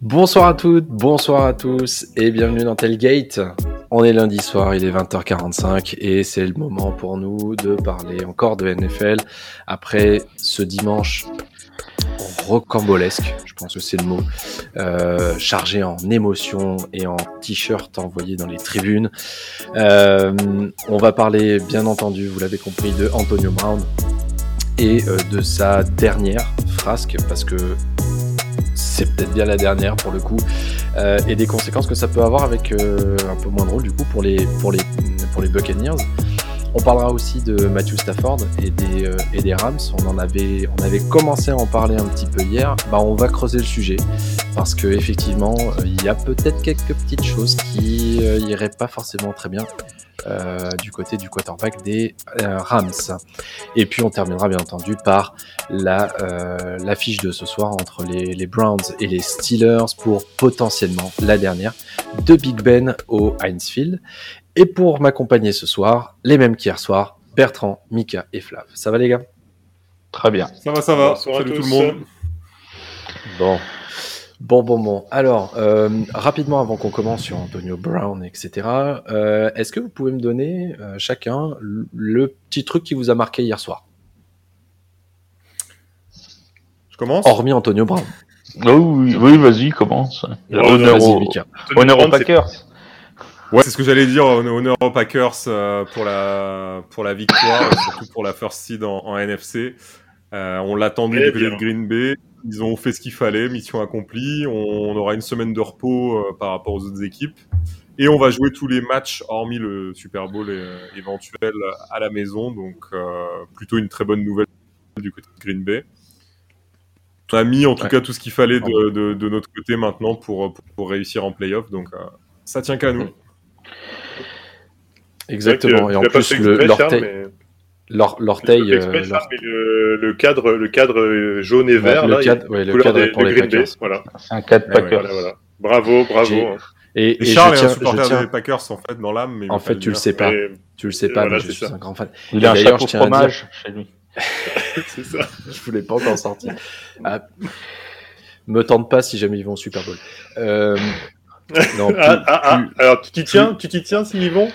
Bonsoir à toutes, bonsoir à tous et bienvenue dans Tailgate. On est lundi soir, il est 20h45 et c'est le moment pour nous de parler encore de NFL après ce dimanche rocambolesque, je pense que c'est le mot, euh, chargé en émotions et en t-shirts envoyés dans les tribunes. Euh, on va parler bien entendu, vous l'avez compris, de Antonio Brown et euh, de sa dernière frasque parce que c'est peut-être bien la dernière pour le coup, et des conséquences que ça peut avoir avec un peu moins drôle du coup pour les, pour les, pour les Buccaneers. On parlera aussi de Matthew Stafford et des, euh, Rams. On avait, commencé à en parler un petit peu hier. Bah, on va creuser le sujet parce que effectivement, il y a peut-être quelques petites choses qui iraient pas forcément très bien euh, du côté du quarterback des euh, Rams. Et puis on terminera bien entendu par la euh, l'affiche de ce soir entre les, les, Browns et les Steelers pour potentiellement la dernière de Big Ben au Heinz Field. Et pour m'accompagner ce soir, les mêmes qu'hier soir, Bertrand, Mika et Flav. Ça va les gars? Très bien. Ça va, ça va. Salut tout le monde. Bon, Bon, bon, bon. Alors, euh, rapidement, avant qu'on commence sur Antonio Brown, etc., euh, est-ce que vous pouvez me donner euh, chacun le petit truc qui vous a marqué hier soir? Je commence? Hormis Antonio Brown. Oh, oui, oui vas-y, commence. Honneur, au... Honneur aux Packers. Ouais, c'est ce que j'allais dire. Honneur aux Packers pour, la, pour la victoire, surtout pour la first seed en, en NFC. on l'attendait du côté de Green Bay. Ils ont fait ce qu'il fallait, mission accomplie. On, aura une semaine de repos euh, par rapport aux autres équipes. Et on va jouer tous les matchs, hormis le Super Bowl euh, éventuel, à la maison. Donc, euh, plutôt une très bonne nouvelle du côté de Green Bay. On a mis en tout cas tout ce qu'il fallait de, de, notre côté maintenant pour, pour, réussir en playoff. Donc, ça tient qu'à nous. Exactement. Et en plus, l'orteil. L'orteil. Le, le, cadre, le cadre jaune et vert, le là, cadre, ouais, le cadre pour les Packers. Voilà. C'est un cadre Packers. Voilà, voilà. Bravo, bravo. Hein. Et, et, Charles est un supporter tiens... des Packers en fait dans l'âme. En fait, tu le sais pas. Tu le sais pas, mais je suis un grand fan. Il a un chapeau fromage chez lui. c'est ça. Je voulais pas encore sortir. Ah, me tente pas si jamais ils vont au Super Bowl. Euh, non, plus, ah, ah, ah. Alors tu t'y tiens, tu t'y tiens Bowl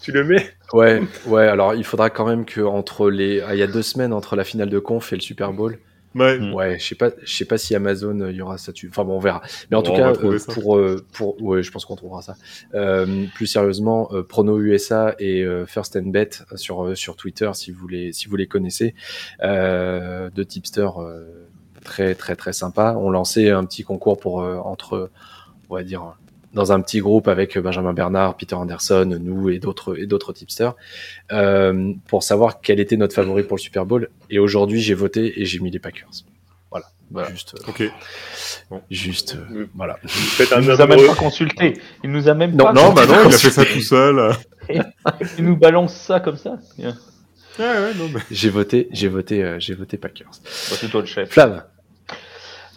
Tu le mets Ouais, ouais. Alors il faudra quand même que entre les, ah, il y a deux semaines entre la finale de conf et le Super Bowl. Ouais. Ouais, je sais pas, je sais pas si Amazon il y aura ça. Enfin bon, on verra. Mais en bon, tout cas, euh, pour euh, pour, ouais, je pense qu'on trouvera ça. Euh, plus sérieusement, euh, Prono USA et euh, First and Bet sur sur Twitter, si vous les si vous les connaissez, deux tipsters très très très sympas, ont lancé un petit concours pour entre on va dire, dans un petit groupe avec Benjamin Bernard, Peter Anderson, nous et d'autres et d'autres tipsters, euh, pour savoir quel était notre favori pour le Super Bowl. Et aujourd'hui, j'ai voté et j'ai mis les Packers. Voilà. voilà. Juste. Euh, ok. Bon. Juste. Euh, voilà. il nous a même pas consulté. Il nous a même non, pas. Non, bah non, il a fait ça tout seul. il nous balance ça comme ça. Ouais, ouais, non, mais... J'ai voté, j'ai voté, euh, j'ai voté Packers. Bah, c'est toi le chef. Flav.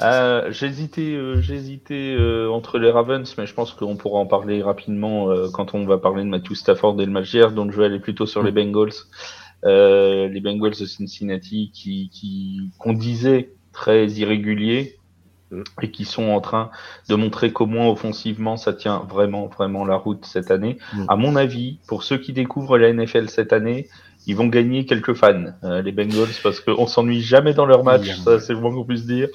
Euh, j'hésitais, euh, j'hésitais euh, entre les Ravens, mais je pense qu'on pourra en parler rapidement euh, quand on va parler de Matthew Stafford et le match d'hier. Donc je vais aller plutôt sur les Bengals, euh, les Bengals de Cincinnati, qui, qui qu'on disait très irréguliers et qui sont en train de montrer qu'au moins offensivement ça tient vraiment vraiment la route cette année. Mm. À mon avis, pour ceux qui découvrent la NFL cette année, ils vont gagner quelques fans, euh, les Bengals, parce qu'on s'ennuie jamais dans leur match, ça c'est le moins qu'on puisse dire.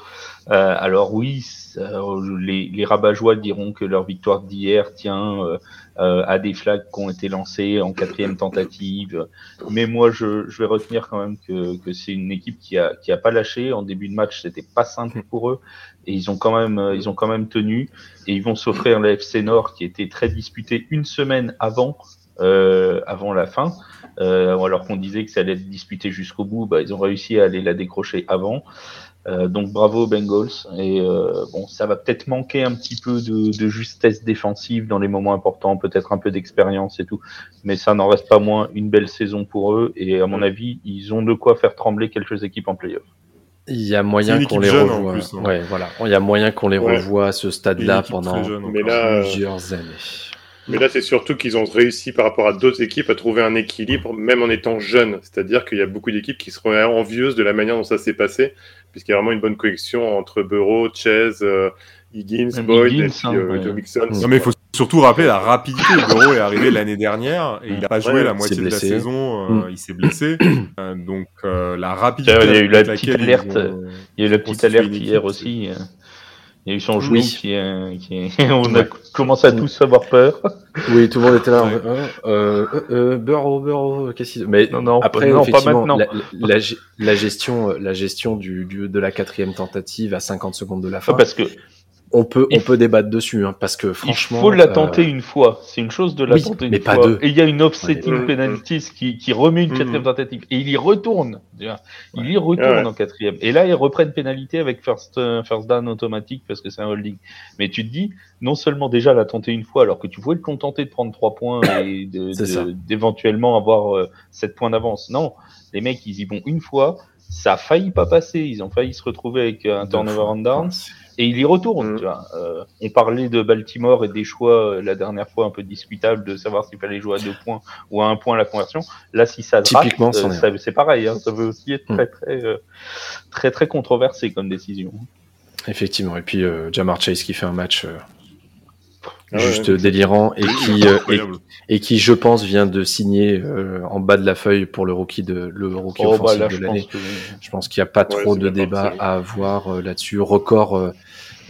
Euh, alors oui, euh, les, les rabat-joie diront que leur victoire d'hier tient euh, euh, à des flags qui ont été lancés en quatrième tentative, mais moi je, je vais retenir quand même que, que c'est une équipe qui a, qui a pas lâché. En début de match, c'était pas simple pour eux, et ils ont quand même, ils ont quand même tenu, et ils vont s'offrir la FC Nord qui était très disputée une semaine avant, avant la fin. Euh, alors qu'on disait que ça allait être disputé jusqu'au bout, bah, ils ont réussi à aller la décrocher avant. Euh, donc bravo aux Bengals. Et euh, bon, ça va peut-être manquer un petit peu de, de, justesse défensive dans les moments importants, peut-être un peu d'expérience et tout, mais ça n'en reste pas moins une belle saison pour eux. Et à mon avis, ils ont de quoi faire trembler quelques équipes en playoff. Il y a moyen qu'on les revoie. Plus, hein. ouais, voilà. Il y a moyen qu'on les revoie à ce stade-là pendant plusieurs années. Mais là, c'est surtout qu'ils ont réussi par rapport à d'autres équipes à trouver un équilibre, même en étant jeunes. C'est-à-dire qu'il y a beaucoup d'équipes qui seront envieuses de la manière dont ça s'est passé, puisqu'il y a vraiment une bonne connexion entre Burrow, Chase, euh, Higgins, Boyd et puis, euh, Mixon. Non, mais il faut surtout rappeler la rapidité. Burrow est arrivé l'année dernière et il n'a pas joué la moitié de la saison. Euh, mm. Il s'est blessé. donc, la rapidité. Il y a eu la petite alerte. Il y a eu la petite alerte hier aussi. Il y a eu son genou qui, qui on a commencé à tous avoir peur. Oui, tout le monde était là. Euh, euh, euh, Burrow, Burrow, qu'est-ce qu'il... Mais non, non, après, non, pas maintenant. La, la, la, gestion, la gestion du, du, de la quatrième tentative à 50 secondes de la fin. Parce que on peut, on peut débattre dessus, hein, parce que franchement. Il faut la tenter une fois. C'est une chose de la tenter une fois. Et il y a une offsetting penalties qui, qui remet une quatrième tentative. Et il y retourne. Il y retourne en quatrième. Et là, ils reprennent pénalité avec first, first down automatique parce que c'est un holding. Mais tu te dis, non seulement déjà la tenter une fois, alors que tu pouvais te contenter de prendre trois points et d'éventuellement avoir 7 points d'avance. Non. Les mecs, ils y vont une fois. Ça a failli pas passer. Ils ont failli se retrouver avec un turnover on downs et il y retourne. Mm. Tu vois. Euh, on parlait de Baltimore et des choix euh, la dernière fois un peu discutables de savoir s'il fallait jouer à deux points ou à un point la conversion. Là, si ça Typiquement, euh, c'est pareil. Hein, ça veut aussi être mm. très, très, très, très, controversé comme décision. Effectivement. Et puis Jamar Chase qui fait un match ah juste délirant et qui euh, et, qui je pense vient de signer euh, en bas de la feuille pour le rookie de le rookie oh, bah offensif de l'année. Je pense qu'il n'y a pas trop de débat à avoir euh, là-dessus. Record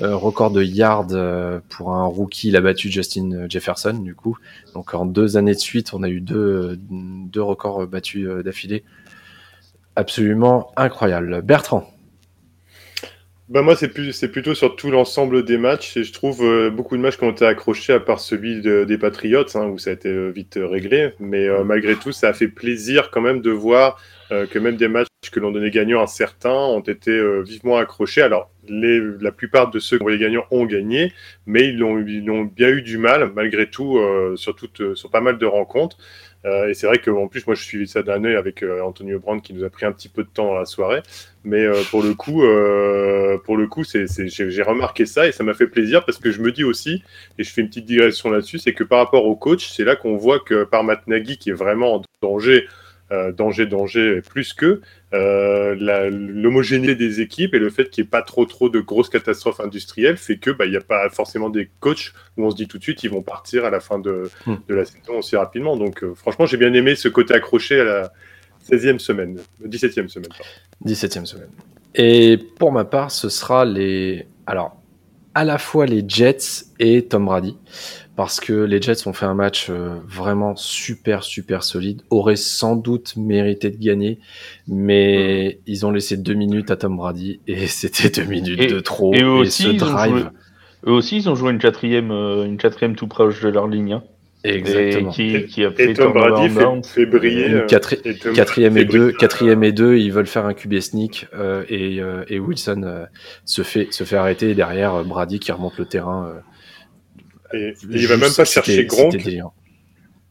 record de yards pour un rookie, il a battu Justin Jefferson du coup. Donc en deux années de suite, on a eu deux deux records battus d'affilée. Absolument incroyable. Bertrand. Bah moi, c'est, plus, c'est plutôt sur tout l'ensemble des matchs. Et je trouve euh, beaucoup de matchs qui ont été accrochés, à part celui des Patriots, hein, où ça a été euh, vite euh, réglé. Mais malgré tout, ça a fait plaisir quand même de voir que même des matchs que l'on donnait gagnants à certains ont été vivement accrochés. Alors, les, la plupart de ceux qui ont été gagnants ont gagné, mais ils ont, bien eu du mal, malgré tout, sur, sur pas mal de rencontres. Euh, et c'est vrai qu'en plus, moi, je suis ça d'un œil avec euh, Antonio Brand qui nous a pris un petit peu de temps dans la soirée. Mais euh, pour le coup, pour coup, j'ai remarqué ça et ça m'a fait plaisir parce que je me dis aussi, et je fais une petite digression là-dessus, c'est que par rapport au coach, c'est là qu'on voit que par Matt Nagy, qui est vraiment en danger euh, danger, danger, plus que euh, l'homogénéité des équipes et le fait qu'il n'y ait pas trop, trop de grosses catastrophes industrielles fait que bah, il n'y a pas forcément des coachs où on se dit tout de suite ils vont partir à la fin de, hmm. de la saison aussi rapidement. Donc, euh, franchement, j'ai bien aimé ce côté accroché à la 16e semaine, 17e semaine. 17e semaine. Et pour ma part, ce sera les. Alors, à la fois les Jets et Tom Brady parce que les Jets ont fait un match euh, vraiment super super solide, auraient sans doute mérité de gagner, mais ils ont laissé deux minutes à Tom Brady et c'était deux minutes de trop. Et, eux, aussi, ce drive... eux aussi, ils ont joué une quatrième, euh, une quatrième tout proche de leur ligne. Hein. Exactement. Et, qui, a fait Tom Brady fait, briller. Euh, quatrième et deux, quatrième et deux, ils veulent faire un QB sneak et, et, Wilson se fait se fait arrêter et derrière Brady qui remonte le terrain et, il va même pas chercher Gronk.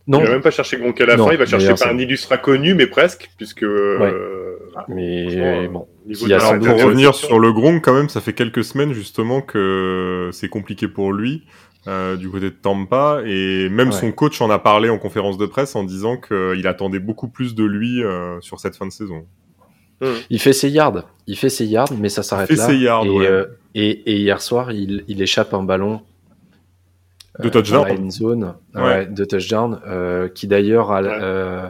Non. Il va même pas chercher Gronk à la fin, il va chercher un illustre connu, mais presque, puisque. Euh, mais bon. pour revenir sur le Gronk, quand même, ça fait quelques semaines justement que c'est compliqué pour lui. Euh, du côté de Tampa et même son coach en a parlé en conférence de presse en disant qu'il attendait beaucoup plus de lui euh, sur cette fin de saison. Hmm. Il fait ses yards, il fait ses yards, mais ça s'arrête là. Ses yards, et, et, hier soir, il, il échappe un ballon de touchdown. zone, de touchdown, euh, qui d'ailleurs, euh,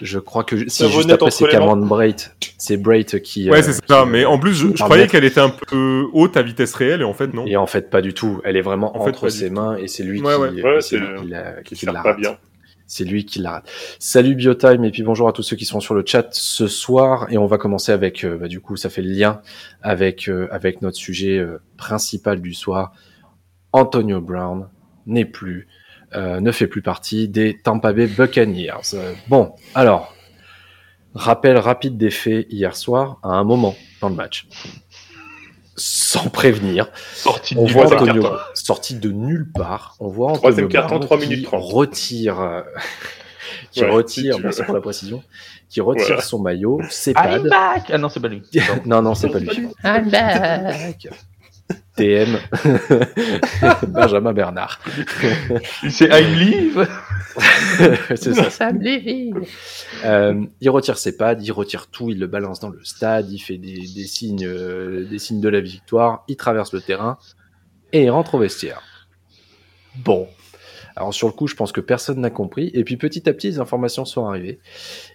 je crois que si juste après c'est Cameron Brait, c'est Brait qui. Ouais, euh, c'est ça. mais en plus, je, croyais qu'elle était un peu haute à vitesse réelle, et en fait non. Et en fait pas du tout. Elle est vraiment entre ses mains, et c'est lui qui, qui, la, bien. C'est lui qui la rate. Salut Biotime et puis bonjour à tous ceux qui sont sur le chat ce soir et on va commencer avec bah, du coup ça fait le lien avec avec notre sujet principal du soir Antonio Brown n'est plus, euh, ne fait plus partie des Tampa Bay Buccaneers. bon, alors, rappel rapide des faits hier soir, à un moment dans le match. Sans prévenir, sorti on voit Antonio, sorti de nulle part. On voit Antonio Brown qui retire, qui Ouais, retire, si merci pour la précision, qui retire Voilà. son maillot, ses I'm pads. back Ah non, c'est pas lui. non, non, c'est pas lui. I'm back. TM. Benjamin Bernard. C'est I'm leave c'est ça. Euh, il retire ses pads, il retire tout, il le balance dans le stade, il fait des, des signes, euh, des signes de la victoire, il traverse le terrain et il rentre au vestiaire. Bon. Alors sur le coup, je pense que personne n'a compris. Et puis petit à petit, les informations sont arrivées.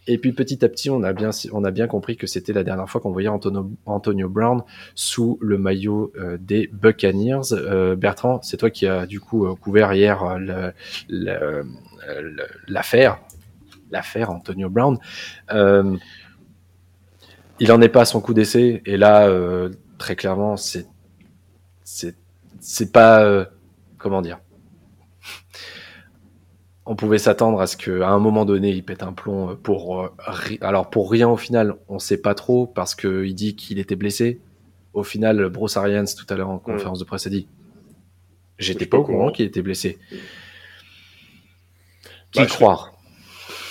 Et puis petit à petit, on a bien, on a bien compris que c'était la dernière fois qu'on voyait Antonio, Antonio Brown sous le maillot euh, des Buccaneers. Euh, Bertrand, c'est toi qui as du coup euh, couvert hier euh, l'affaire, l'affaire Antonio Brown. Euh, il en est pas à son coup d'essai. Et là, très clairement, c'est, c'est, pas, comment dire on pouvait s'attendre à ce qu'à un moment donné, il pète un plomb pour euh, alors pour rien au final, on sait pas trop parce que il dit qu'il était blessé. Au final, Bruce Arians tout à l'heure en conférence de presse a dit j'étais pas au courant qu'il était blessé. Qui Bah, je- croire?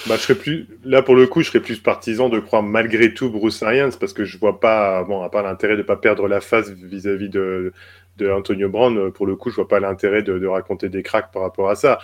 Bah, je serais plus là pour le coup, je serais plus partisan de croire malgré tout Bruce Arians parce que je vois pas, bon, à part l'intérêt de pas perdre la face vis-à-vis de, de Antonio Brown, euh, pour le coup, je vois pas l'intérêt de, de raconter des cracks par rapport à ça.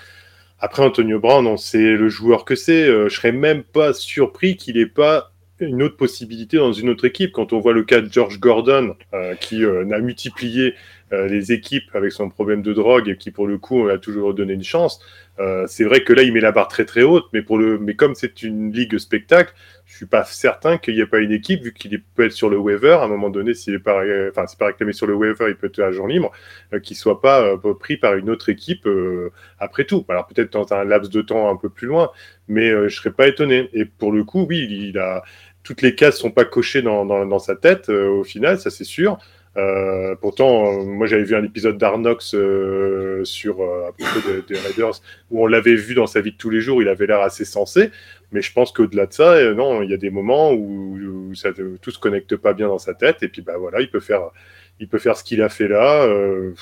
Après Antonio Brown, on sait le joueur que c'est. euh, je serais même pas surpris qu'il ait pas une autre possibilité dans une autre équipe. Quand on voit le cas de George Gordon, euh, qui euh, n'a multiplié euh, les équipes avec son problème de drogue et qui, pour le coup, a toujours donné une chance. Euh, c'est vrai que là, il met la barre très très haute, mais, pour le, mais comme c'est une ligue spectacle, je suis pas certain qu'il n'y ait pas une équipe, vu qu'il peut être sur le waiver, à un moment donné, s'il est pas, pas réclamé sur le waiver, il peut être agent libre, euh, qu'il soit pas euh, pris par une autre équipe euh, après tout. Alors peut-être dans un laps de temps un peu plus loin, mais euh, je serais pas étonné. Et pour le coup, oui, il, a toutes les cases sont pas cochées dans, dans, dans sa tête euh, au final, ça c'est sûr. Euh, pourtant, moi j'avais vu un épisode d'Arnox euh, sur à propos des, des Raiders où on l'avait vu dans sa vie de tous les jours, il avait l'air assez sensé. Mais je pense qu'au-delà de ça, euh, non, il y a des moments où, où ça, tout se connecte pas bien dans sa tête. Et puis bah voilà, il peut faire, il peut faire ce qu'il a fait là, euh,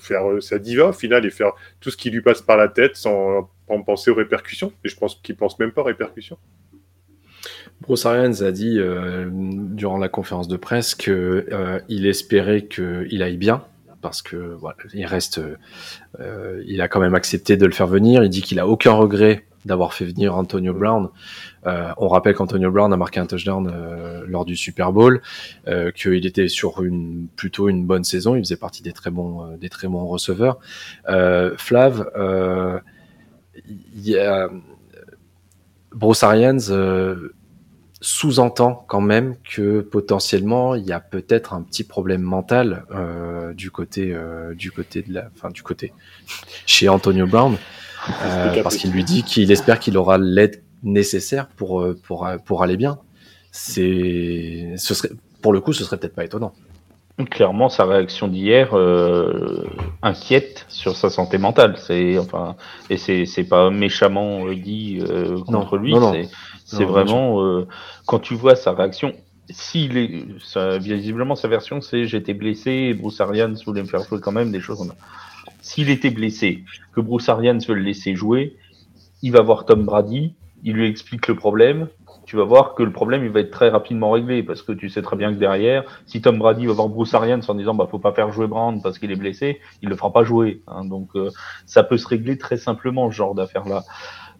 faire euh, sa diva au final et faire tout ce qui lui passe par la tête sans, sans penser aux répercussions. Et je pense qu'il pense même pas aux répercussions. Bruce Arians a dit durant la conférence de presse que euh, il espérait qu'il aille bien parce que voilà, il reste, euh, il a quand même accepté de le faire venir. Il dit qu'il a aucun regret d'avoir fait venir Antonio Brown. Euh, on rappelle qu'Antonio Brown a marqué un touchdown euh, lors du Super Bowl, qu'il était sur une plutôt une bonne saison. Il faisait partie des très bons, des très bons receveurs. Flav, il y a. Sous-entend quand même que potentiellement il y a peut-être un petit problème mental euh, du côté euh, du côté de la enfin du côté chez Antonio Brown euh, parce qu'il lui dit qu'il espère qu'il aura l'aide nécessaire pour euh, pour pour aller bien c'est ce serait pour le coup ce serait peut-être pas étonnant Clairement, sa réaction d'hier euh, inquiète sur sa santé mentale. C'est enfin, et c'est c'est pas méchamment euh, dit euh, contre Non, lui. non, non. C'est vraiment euh, quand tu vois sa réaction. S'il est, ça, visiblement sa version, c'est j'étais blessé, et Bruce Arians voulait me faire jouer quand même des choses. comme ça. S'il était blessé, que Bruce Arians veut le laisser jouer, il va voir Tom Brady, il lui explique le problème. Tu vas voir que le problème il va être très rapidement réglé parce que tu sais très bien que derrière, si Tom Brady va voir Bruce Arians en disant bah faut pas faire jouer Brand parce qu'il est blessé, il le fera pas jouer. hein. donc euh, ça peut se régler très simplement ce genre d'affaire là.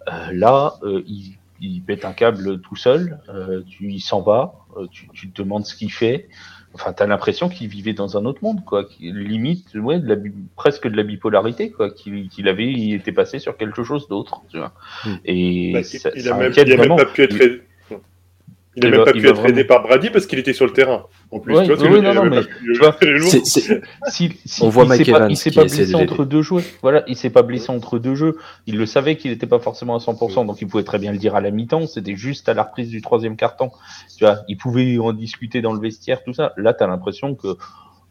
Euh, là, euh, il, il pète un câble tout seul, euh, tu, il s'en va, euh, tu, tu te demandes ce qu'il fait. Enfin, t'as l'impression qu'il vivait dans un autre monde, quoi. Qu'il- Limite, ouais, de la, presque de la bipolarité, quoi. Qu'il qu'il avait, il était passé sur quelque chose d'autre, tu vois. Hmm. Et Bah, ça, il ça a même, inquiète il a même vraiment. pas pu être Il-. Il a il même pas pu être aidé par Brady parce qu'il était sur le terrain. En plus, Ouais, tu vois, non, non, mais tu vois, est Si, si, On voit il Mike s'est pas, il s'est blessé entre deux jeux. Voilà, il s'est pas blessé entre deux jeux. Il le savait qu'il n'était pas forcément à 100%, donc il pouvait très bien le dire à la mi-temps. C'était juste à la reprise du troisième carton. Tu vois, il pouvait en discuter dans le vestiaire, tout ça. Là, t'as l'impression que,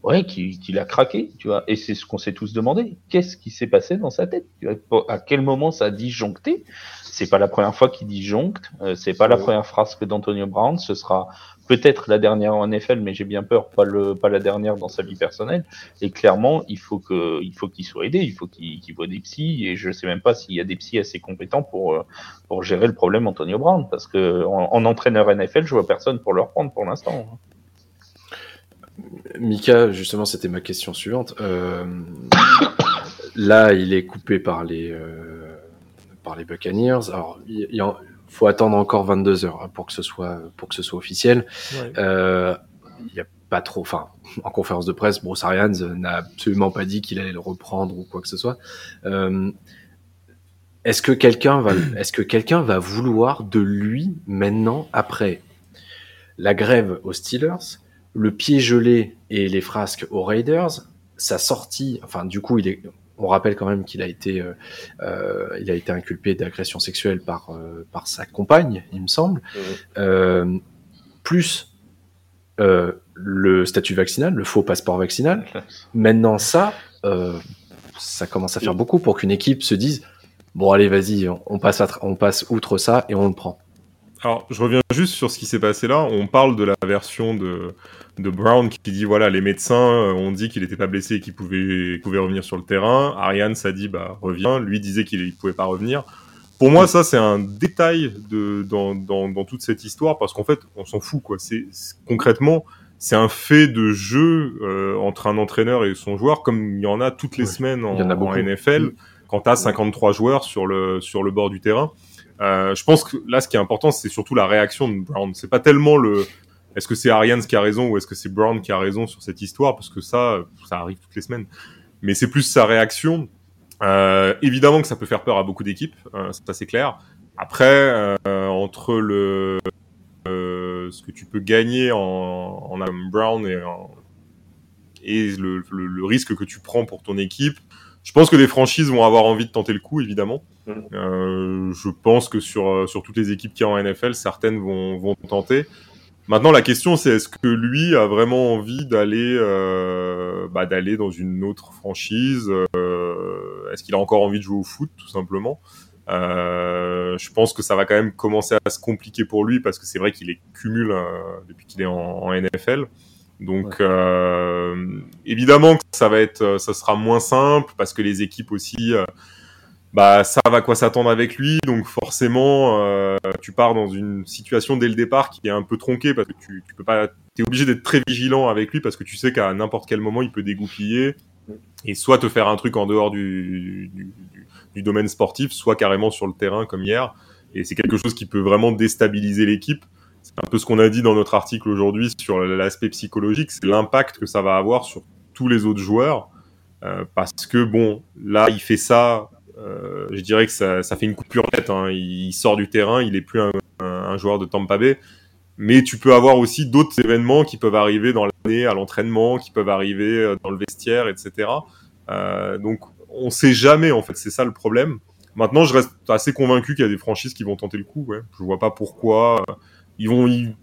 ouais, qu'il qu'il a craqué, tu vois. Et c'est ce qu'on s'est tous demandé. Qu'est-ce qui s'est passé dans sa tête tu vois? À quel moment ça a disjoncté? C'est pas la première fois qu'il disjoncte. Euh, c'est pas la première phrase que d'Antonio Brown. Ce sera peut-être la dernière en NFL, mais j'ai bien peur, pas, le, pas la dernière dans sa vie personnelle. Et clairement, il faut que, il faut qu'il soit aidé, il faut qu'il voit des psys. Et je sais même pas s'il y a des psys assez compétents pour, euh, pour gérer le problème Antonio Brown, parce que en, entraîneur NFL, je vois personne pour le reprendre pour l'instant. Mika, justement, c'était ma question suivante. Euh, là, il est coupé par les, euh, par les Buccaneers. Alors, il, il, faut attendre encore 22 heures hein, pour que ce soit pour que ce soit officiel. Euh, il a pas trop, enfin, en conférence de presse, Bruce Arians n'a absolument pas dit qu'il allait le reprendre ou quoi que ce soit. Euh, est-ce que quelqu'un va, est-ce que quelqu'un va vouloir de lui maintenant après la grève aux Steelers, le pied gelé et les frasques aux Raiders, sa sortie, enfin du coup il est, on rappelle quand même qu'il a été, euh, euh, il a été inculpé d'agression sexuelle par euh, par sa compagne, il me semble. Mmh. plus le statut vaccinal, le faux passeport vaccinal. Maintenant, ça, ça commence à faire beaucoup pour qu'une équipe se dise bon allez vas-y, on passe on passe outre ça et on le prend. Alors, je reviens juste sur ce qui s'est passé là. On parle de la version de, de Brown qui dit voilà, les médecins euh, ont dit qu'il n'était pas blessé et qu'il pouvait, pouvait revenir sur le terrain. Ariane ça dit bah reviens. Lui disait qu'il ne pouvait pas revenir. Pour moi, ça c'est un détail de, dans, dans, dans toute cette histoire parce qu'en fait, on s'en fout quoi. C'est concrètement, c'est un fait de jeu euh, entre un entraîneur et son joueur, comme il y en a toutes les semaines en, en NFL. Mm. Quand tu as 53 joueurs sur le, sur le bord du terrain, euh, je pense que là, ce qui est important, c'est surtout la réaction de Brown. C'est pas tellement le est-ce que c'est Arians qui a raison ou est-ce que c'est Brown qui a raison sur cette histoire parce que ça, ça arrive toutes les semaines. Mais c'est plus sa réaction. Euh, évidemment que ça peut faire peur à beaucoup d'équipes, euh, ça c'est clair. Après, euh, entre le ce que tu peux gagner en, en Brown et, le, risque que tu prends pour ton équipe, je pense que des franchises vont avoir envie de tenter le coup, évidemment. Mmh. Euh, je pense que sur, euh, sur toutes les équipes qui y a en NFL, certaines vont, vont tenter. Maintenant, la question, c'est est-ce que lui a vraiment envie d'aller euh, bah, d'aller dans une autre franchise euh, Est-ce qu'il a encore envie de jouer au foot, tout simplement? Euh, Je pense que ça va quand même commencer à se compliquer pour lui parce que c'est vrai qu'il est cumule euh, depuis qu'il est en, en, NFL. Donc, ouais. Euh, évidemment que ça va être, ça sera moins simple parce que les équipes aussi bah ça va quoi s'attendre avec lui. Donc forcément euh, tu pars dans une situation dès le départ qui est un peu tronquée parce que tu, tu peux pas t'es obligé d'être très vigilant avec lui parce que tu sais qu'à n'importe quel moment il peut dégoupiller et soit te faire un truc en dehors du, du, du, du domaine sportif soit carrément sur le terrain comme hier. Et c'est quelque chose qui peut vraiment déstabiliser l'équipe un peu ce qu'on a dit dans notre article aujourd'hui sur l'aspect psychologique c'est l'impact que ça va avoir sur tous les autres joueurs euh, parce que bon là il fait ça euh, je dirais que ça, ça, fait une coupure nette. Hein. Il sort du terrain, il est plus un, un, un, joueur de Tampa Bay. Mais tu peux avoir aussi d'autres événements qui peuvent arriver dans l'année, à l'entraînement, qui peuvent arriver euh, dans le vestiaire, etc. Euh, donc, on sait jamais, en fait. C'est ça le problème. Maintenant, je reste assez convaincu qu'il y a des franchises qui vont tenter le coup. Ouais. Je vois pas pourquoi. Ils vont, ils,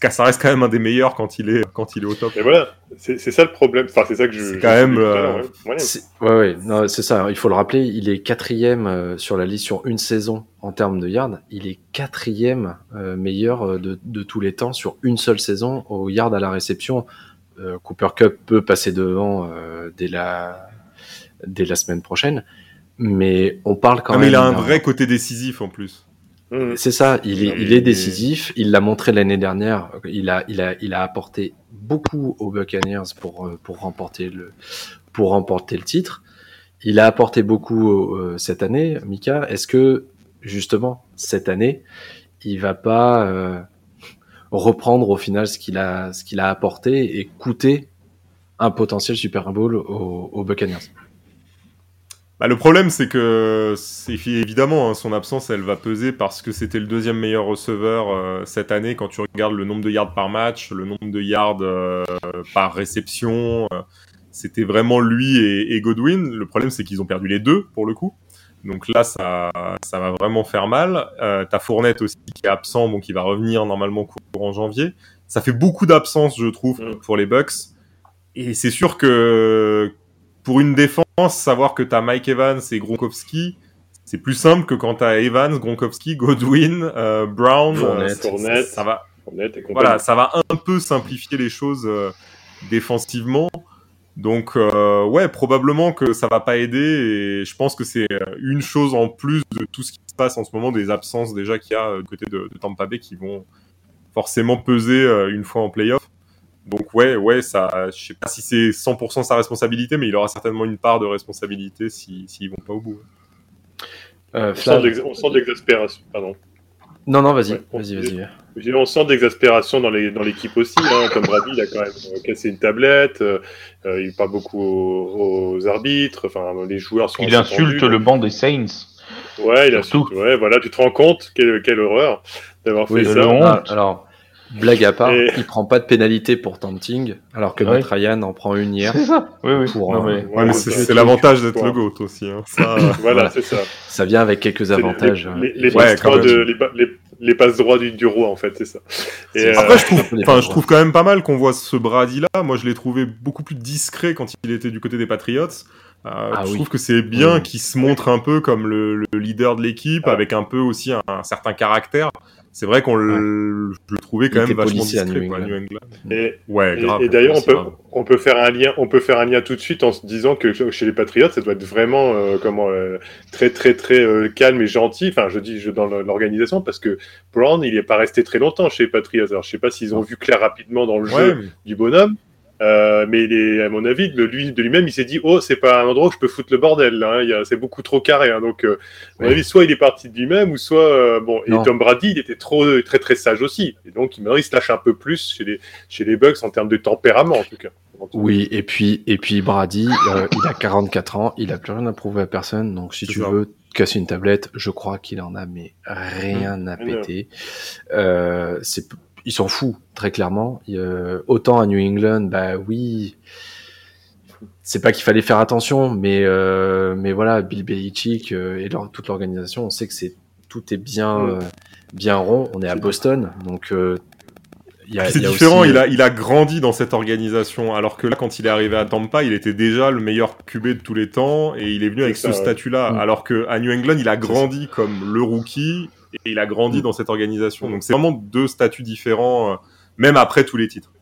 c'est ça reste quand même un des meilleurs quand il est quand il est au top. Et voilà, c'est ça le problème. Enfin, c'est ça que je. C'est quand même. Euh... Ouais, ouais, ouais. Non, c'est ça. Il faut le rappeler. Il est quatrième euh, sur la liste sur une saison en termes de yards. Il est quatrième euh, meilleur euh, de, de, tous les temps sur une seule saison au yard à la réception. Euh, Cooper Cup peut passer devant euh, dès la dès la semaine prochaine, mais on parle quand ah, même. Mais il a un vrai côté décisif en plus. Mmh. C'est ça, il est, il est décisif. Il l'a montré l'année dernière. Il a, il a, il a apporté beaucoup aux Buccaneers pour pour remporter le pour remporter le titre. Il a apporté beaucoup euh, cette année, Mika. Est-ce que justement cette année, il va pas euh, reprendre au final ce qu'il a ce qu'il a apporté et coûter un potentiel Super Bowl aux, aux Buccaneers? Bah, le problème, c'est que, évidemment, hein, son absence, elle va peser parce que c'était le deuxième meilleur receveur euh, cette année quand tu regardes le nombre de yards par match, le nombre de yards euh, par réception. Euh, c'était vraiment lui et, et Godwin. Le problème, c'est qu'ils ont perdu les deux pour le coup. Donc là, ça, ça va vraiment faire mal. T'as Fournette aussi qui est absent, donc il va revenir normalement courant janvier. Ça fait beaucoup d'absence, je trouve, mmh. pour les Bucks. Et c'est sûr que pour une défense, savoir que tu as Mike Evans et Gronkowski, c'est plus simple que quand tu as Evans, Gronkowski, Godwin, euh, Brown, Fournette, euh, ça, ça, va. Fournette et. Voilà, ça va un peu simplifier les choses euh, défensivement. Donc, euh, ouais, probablement que ça va pas aider. Et je pense que c'est une chose en plus de tout ce qui se passe en ce moment, des absences déjà qu'il y a euh, du côté de, de Tampa Bay qui vont forcément peser euh, une fois en playoff. Donc, ouais, ouais, ça, je sais pas si c'est 100% sa responsabilité, mais il aura certainement une part de responsabilité s'ils si, s'ils vont pas au bout. Euh, On sent Flav- de l'ex- on sent de l'exaspération. Pardon. Non, non, vas-y, Ouais, vas-y, On sent de l'exaspération dans les- dans l'équipe aussi. Hein. Comme Brady, il a quand même euh, cassé une tablette. euh, euh, il parle beaucoup aux, aux arbitres. Enfin, les joueurs sont. Il insulte le banc des Saints. Ouais, il surtout. insulte. Ouais, voilà, tu te rends compte quelle, quelle horreur d'avoir Oui, fait le ça. honte. Ah, alors, blague à part, Et- il prend pas de pénalité pour tanting, alors que Ouais. Matt Ryan en prend une hier. C'est ça. Oui, oui. Pour, Non, euh, mais- Ouais, mais c'est l'avantage d'être le GOAT aussi. Hein. Ça, euh, Voilà, Voilà. c'est ça. Ça vient avec quelques avantages. Les, les, les, Ouais, passes droits de, les, pa- les, les passes droits du, du roi, en fait, c'est ça. Et, C'est- euh, Après, je trouve, je quand même pas mal qu'on voit ce Brady là. Moi, je l'ai trouvé beaucoup plus discret quand il était du côté des Patriots. Euh, Ah je oui. trouve que c'est bien Oui. qu'il se montre un peu comme le, le leader de l'équipe, Ah. avec un peu aussi un, un certain caractère. C'est vrai qu'on le, je le trouvais quand Il même vachement à discret, quoi. New England. et, Ouais, grave. et d'ailleurs, on peut, grave. on peut faire un lien, on peut faire un lien tout de suite en se disant que chez les Patriots, ça doit être vraiment euh, comment euh, très très très euh, calme et gentil. Enfin, je dis je, dans l'organisation parce que Brown, il n'est pas resté très longtemps chez les Patriots. Alors, je sais pas s'ils ont vu clair rapidement dans le Ouais, jeu mais- du bonhomme. Euh, mais il est, à mon avis, de lui, de lui-même, il s'est dit, oh, c'est pas un endroit où je peux foutre le bordel. Hein. Il y a- c'est beaucoup trop carré. hein. donc, euh, à mon avis, soit il est parti de lui-même, ou soit euh, bon. Et. Tom Brady, il était trop très très sage aussi. Et donc, maintenant, il se lâche un peu plus chez les chez les Bucks en termes de tempérament, en tout cas. Oui, et puis, et puis Brady, euh, il a 44 ans, il a plus rien à prouver à personne, donc si C'est tu ça. veux casser une tablette, je crois qu'il en a mais rien à Rien. péter. Euh, c'est, il s'en fout très clairement. Il, euh, autant à New England, bah oui, c'est pas qu'il fallait faire attention, mais euh, mais voilà, Bill Belichick euh, et leur- toute l'organisation, on sait que c'est tout est bien bien rond. On est à Boston, donc euh, C'est différent, aussi, il, a, il a grandi dans cette organisation, alors que là, quand il est arrivé à Tampa, il était déjà le meilleur QB de tous les temps, et il est venu avec ça, ce ouais. statut-là, Mm. alors que à New England, il a grandi comme le rookie, et il a grandi Mm. dans cette organisation. Donc c'est vraiment deux statuts différents, euh, même après tous les titres.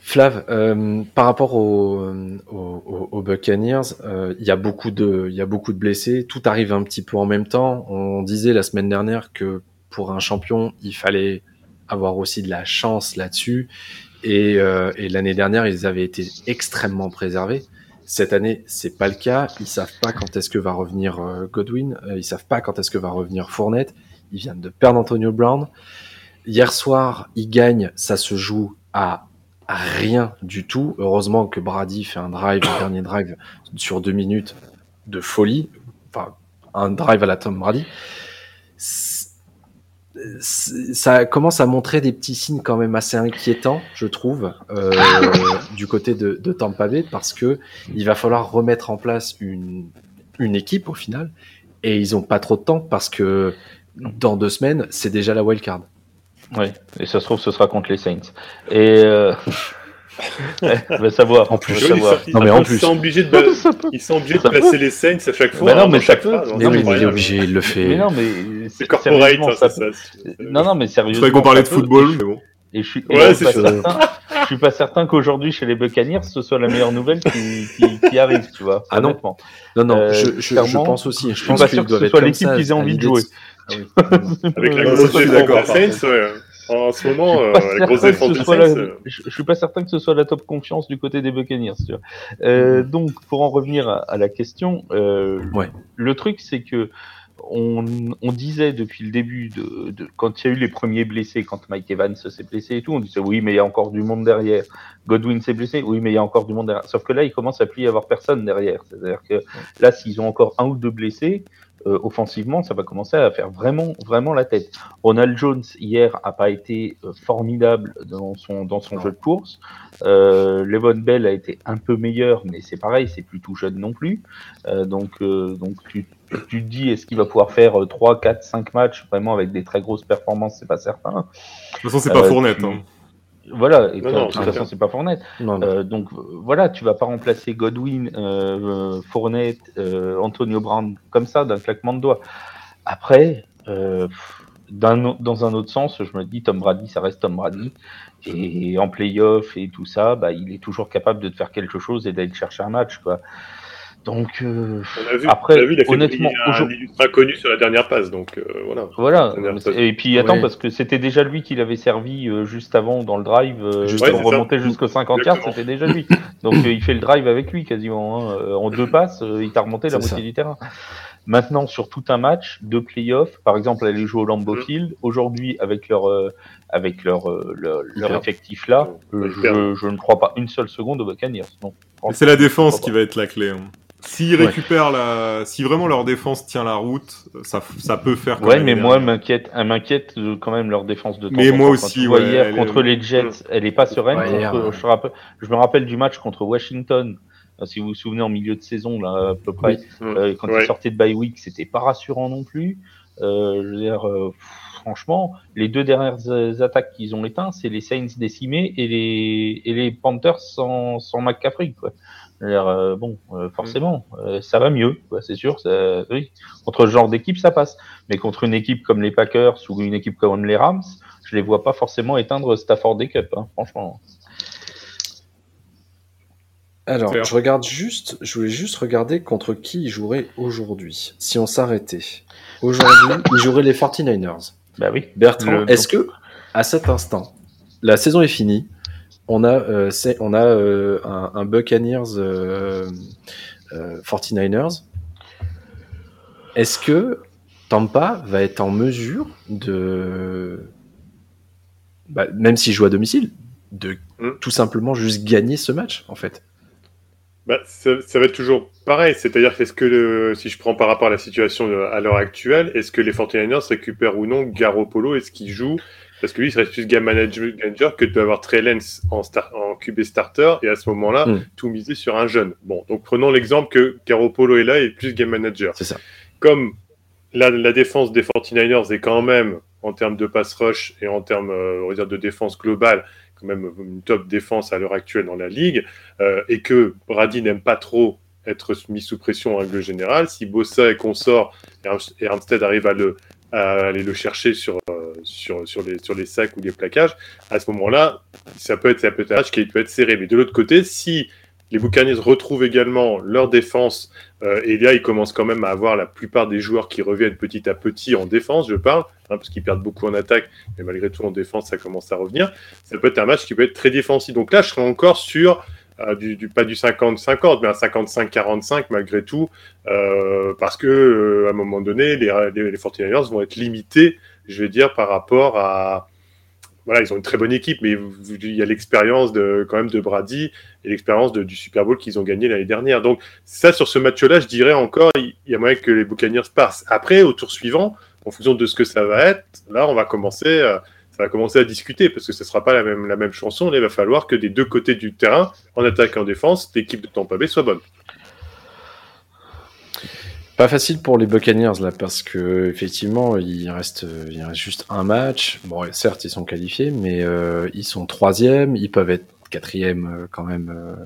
Flav, euh, par rapport aux, euh, aux, aux- aux Buccaneers, euh, il y a beaucoup de, il y a beaucoup de blessés. Tout arrive un petit peu en même temps. On disait la semaine dernière que pour un champion, il fallait avoir aussi de la chance là-dessus. Et, euh, et l'année dernière, ils avaient été extrêmement préservés. Cette année, c'est pas le cas. Ils savent pas quand est-ce que va revenir euh, Godwin. Euh, ils savent pas quand est-ce que va revenir Fournette. Ils viennent de perdre Antonio Brown. Hier soir, ils gagnent. Ça se joue à rien du tout. Heureusement que Brady fait un drive, un dernier drive sur deux minutes de folie. Enfin, un drive à la Tom Brady. Ça commence à montrer des petits signes quand même assez inquiétants, je trouve, euh, du côté de, de Tampa Bay, parce que il va falloir remettre en place une, une équipe au final, et ils ont pas trop de temps parce que dans deux semaines, c'est déjà la wild card. Oui, et ça se trouve, ce sera contre les Saints. Et euh... va savoir. En plus, Ils savoir. sont- Non, mais en ils plus. sont obligés de, Ça ils sont obligés de Ça placer les Saints à chaque fois. Bah non, hein, mais ça chaque peut. phrase, Mais Non, oui, il est obligé, il le fait. Mais non, mais C'est corporate, hein, ça ça. c'est- Non, non, mais Je sérieusement. croyais qu'on parlait de ça football, mais bon. Et je suis, et Ouais, je suis pas ça. certain, je suis pas certain qu'aujourd'hui chez les Buccaneers ce soit la meilleure nouvelle qui, qui, qui arrive, tu vois. Ah non. Non, non, Euh, je, je, je pense aussi. Je suis pense pas sûr que ce soit l'équipe ça, qu'ils aient envie de jouer. Ah oui. Avec la grosse ça, je suis défense En ce moment, Je suis euh, pas la grosse certain que défense ce des soit Saints. la- euh, je, je suis pas certain que ce soit la top confiance du côté des Buccaneers. Tu vois. Euh, donc, pour en revenir à, à la question, euh, Ouais. le truc c'est que on, on disait depuis le début de, de- quand il y a eu les premiers blessés, quand Mike Evans s'est blessé et tout, on disait oui mais il y a encore du monde derrière. Godwin s'est blessé, oui mais il y a encore du monde derrière. Sauf que là il commence à plus y avoir personne derrière. C'est-à-dire que là s'ils ont encore un ou deux blessés. Euh, offensivement, ça va commencer à faire vraiment, vraiment la tête. Ronald Jones hier a pas été euh, formidable dans son dans son jeu de course. Euh, Levon Bell a été un peu meilleur, mais c'est pareil, c'est plus tout jeune non plus. Euh, donc, euh, donc tu, tu te dis, est-ce qu'il va pouvoir faire euh, 3, 4, 5 matchs vraiment avec des très grosses performances? C'est pas certain. De toute façon, c'est pas Fournette. tu- hein. Voilà, et Non, de toute façon, c'est pas Fournette. Non, non. Euh, donc voilà, tu vas pas remplacer Godwin, euh, euh, Fournette, euh, Antonio Brown comme ça d'un claquement de doigts. Après, euh, dans un autre sens, je me dis Tom Brady, ça reste Tom Brady. Et en playoff et tout ça, bah, il est toujours capable de te faire quelque chose et d'aller chercher un match. Quoi. Donc, euh, On a vu, après, on a vu, il a fait honnêtement, un inconnu sur la dernière passe, donc euh, voilà. Voilà. Et puis attends, Ouais. parce que c'était déjà lui qui l'avait servi euh, juste avant dans le drive, euh, Juste. Ouais, remonter jusqu'au 50 yards, c'était déjà lui. Donc euh, il fait le drive avec lui quasiment. hein. Euh, En deux passes, euh, il t'a remonté la moitié du terrain. Maintenant, sur tout un match de playoff, par exemple, aller jouer au Lambeau Mhm. Field, aujourd'hui, avec leur, euh, avec leur, euh, leur, leur effectif là, euh, je, je ne crois pas une seule seconde aux Buccaneers. C'est la défense qui va être la clé. hein. S'ils Ouais. récupèrent la, si vraiment leur défense tient la route, ça, ça peut faire. comme Ouais, mais moi, m'inquiète, elle m'inquiète quand même leur défense de temps Mais en moi temps. aussi, Quand vois ouais, hier est- contre les Jets, elle est pas sereine. Ouais, contre- hier, ouais. je, te rappelle- je me rappelle du match contre Washington. euh, Si vous vous souvenez, en milieu de saison, là, à peu près, Oui. euh, quand Ouais. ils sortaient de bye week, c'était pas rassurant non plus. Euh, je veux dire, euh, pff, franchement, les deux dernières attaques qu'ils ont éteintes, c'est les Saints décimés et les, et les Panthers sans, sans McCaffrey. Quoi. Euh, bon, euh, forcément, euh, ça va mieux, quoi, c'est sûr. ça- oui. Contre ce genre d'équipe, ça passe. Mais contre une équipe comme les Packers ou une équipe comme les Rams, je les vois pas forcément éteindre Stafford des Cup, hein, franchement. Alors, je regarde juste, je voulais juste regarder contre qui il jouerait aujourd'hui. Si on s'arrêtait. Aujourd'hui, il jouerait les 49ers. Bah oui. Bertrand, Le- est-ce que, à cet instant, la saison est finie, on a, euh, on a euh, un, un Buccaneers euh, euh, 49ers, est-ce que Tampa va être en mesure de, bah, même s'il joue à domicile, de Hmm. tout simplement juste gagner ce match, en fait? Bah, ça, ça va être toujours pareil. C'est-à-dire qu'est-ce que, le, si je prends par rapport à la situation à l'heure actuelle, est-ce que les 49ers récupèrent ou non Garoppolo? Est-ce qu'il joue Parce que lui, il serait plus game manager que de avoir Trey Lance en, star- en QB starter et à ce moment-là, Mm. tout miser sur un jeune. Bon, donc prenons l'exemple que Garoppolo est là et plus game manager. C'est ça. Comme la, la défense des 49ers est quand même, en termes de pass rush et en termes euh, on va dire de défense globale, quand même une top défense à l'heure actuelle dans la ligue, euh, et que Brady n'aime pas trop être mis sous pression en règle générale, si Bossa et consort et Arm- et Armstead arrivent à, le, à aller le chercher sur, euh, sur, sur, les, sur les sacs ou les plaquages, à ce moment-là, ça peut être, ça peut être un match qui peut être serré. Mais de l'autre côté, si les Buccaneers retrouvent également leur défense, euh, et là, ils commencent quand même à avoir la plupart des joueurs qui reviennent petit à petit en défense, je parle, hein, parce qu'ils perdent beaucoup en attaque, mais malgré tout en défense, ça commence à revenir. Ça peut être un match qui peut être très défensif. Donc là, je serais encore sur du, du- pas du 50-50, mais un 55-45 malgré tout, euh, parce que euh, à un moment donné, les, les, les 49ers vont être limités, je vais dire, par rapport à voilà, ils ont une très bonne équipe, mais il y a l'expérience de quand même de Brady et l'expérience du Super Bowl qu'ils ont gagné l'année dernière. Donc ça, sur ce match-là, je dirais encore, il y a moyen que les Buccaneers passent. Après, au tour suivant, en fonction de ce que ça va être, là, on va commencer, euh, ça va commencer à discuter parce que ce sera pas la même la même chanson. Il va falloir que des deux côtés du terrain, en attaque et en défense, l'équipe de Tampa Bay soit bonne. Pas facile pour les Buccaneers là parce que effectivement il reste il reste juste un match. Bon certes ils sont qualifiés mais euh, ils sont troisième, ils peuvent être quatrième euh, quand même. euh,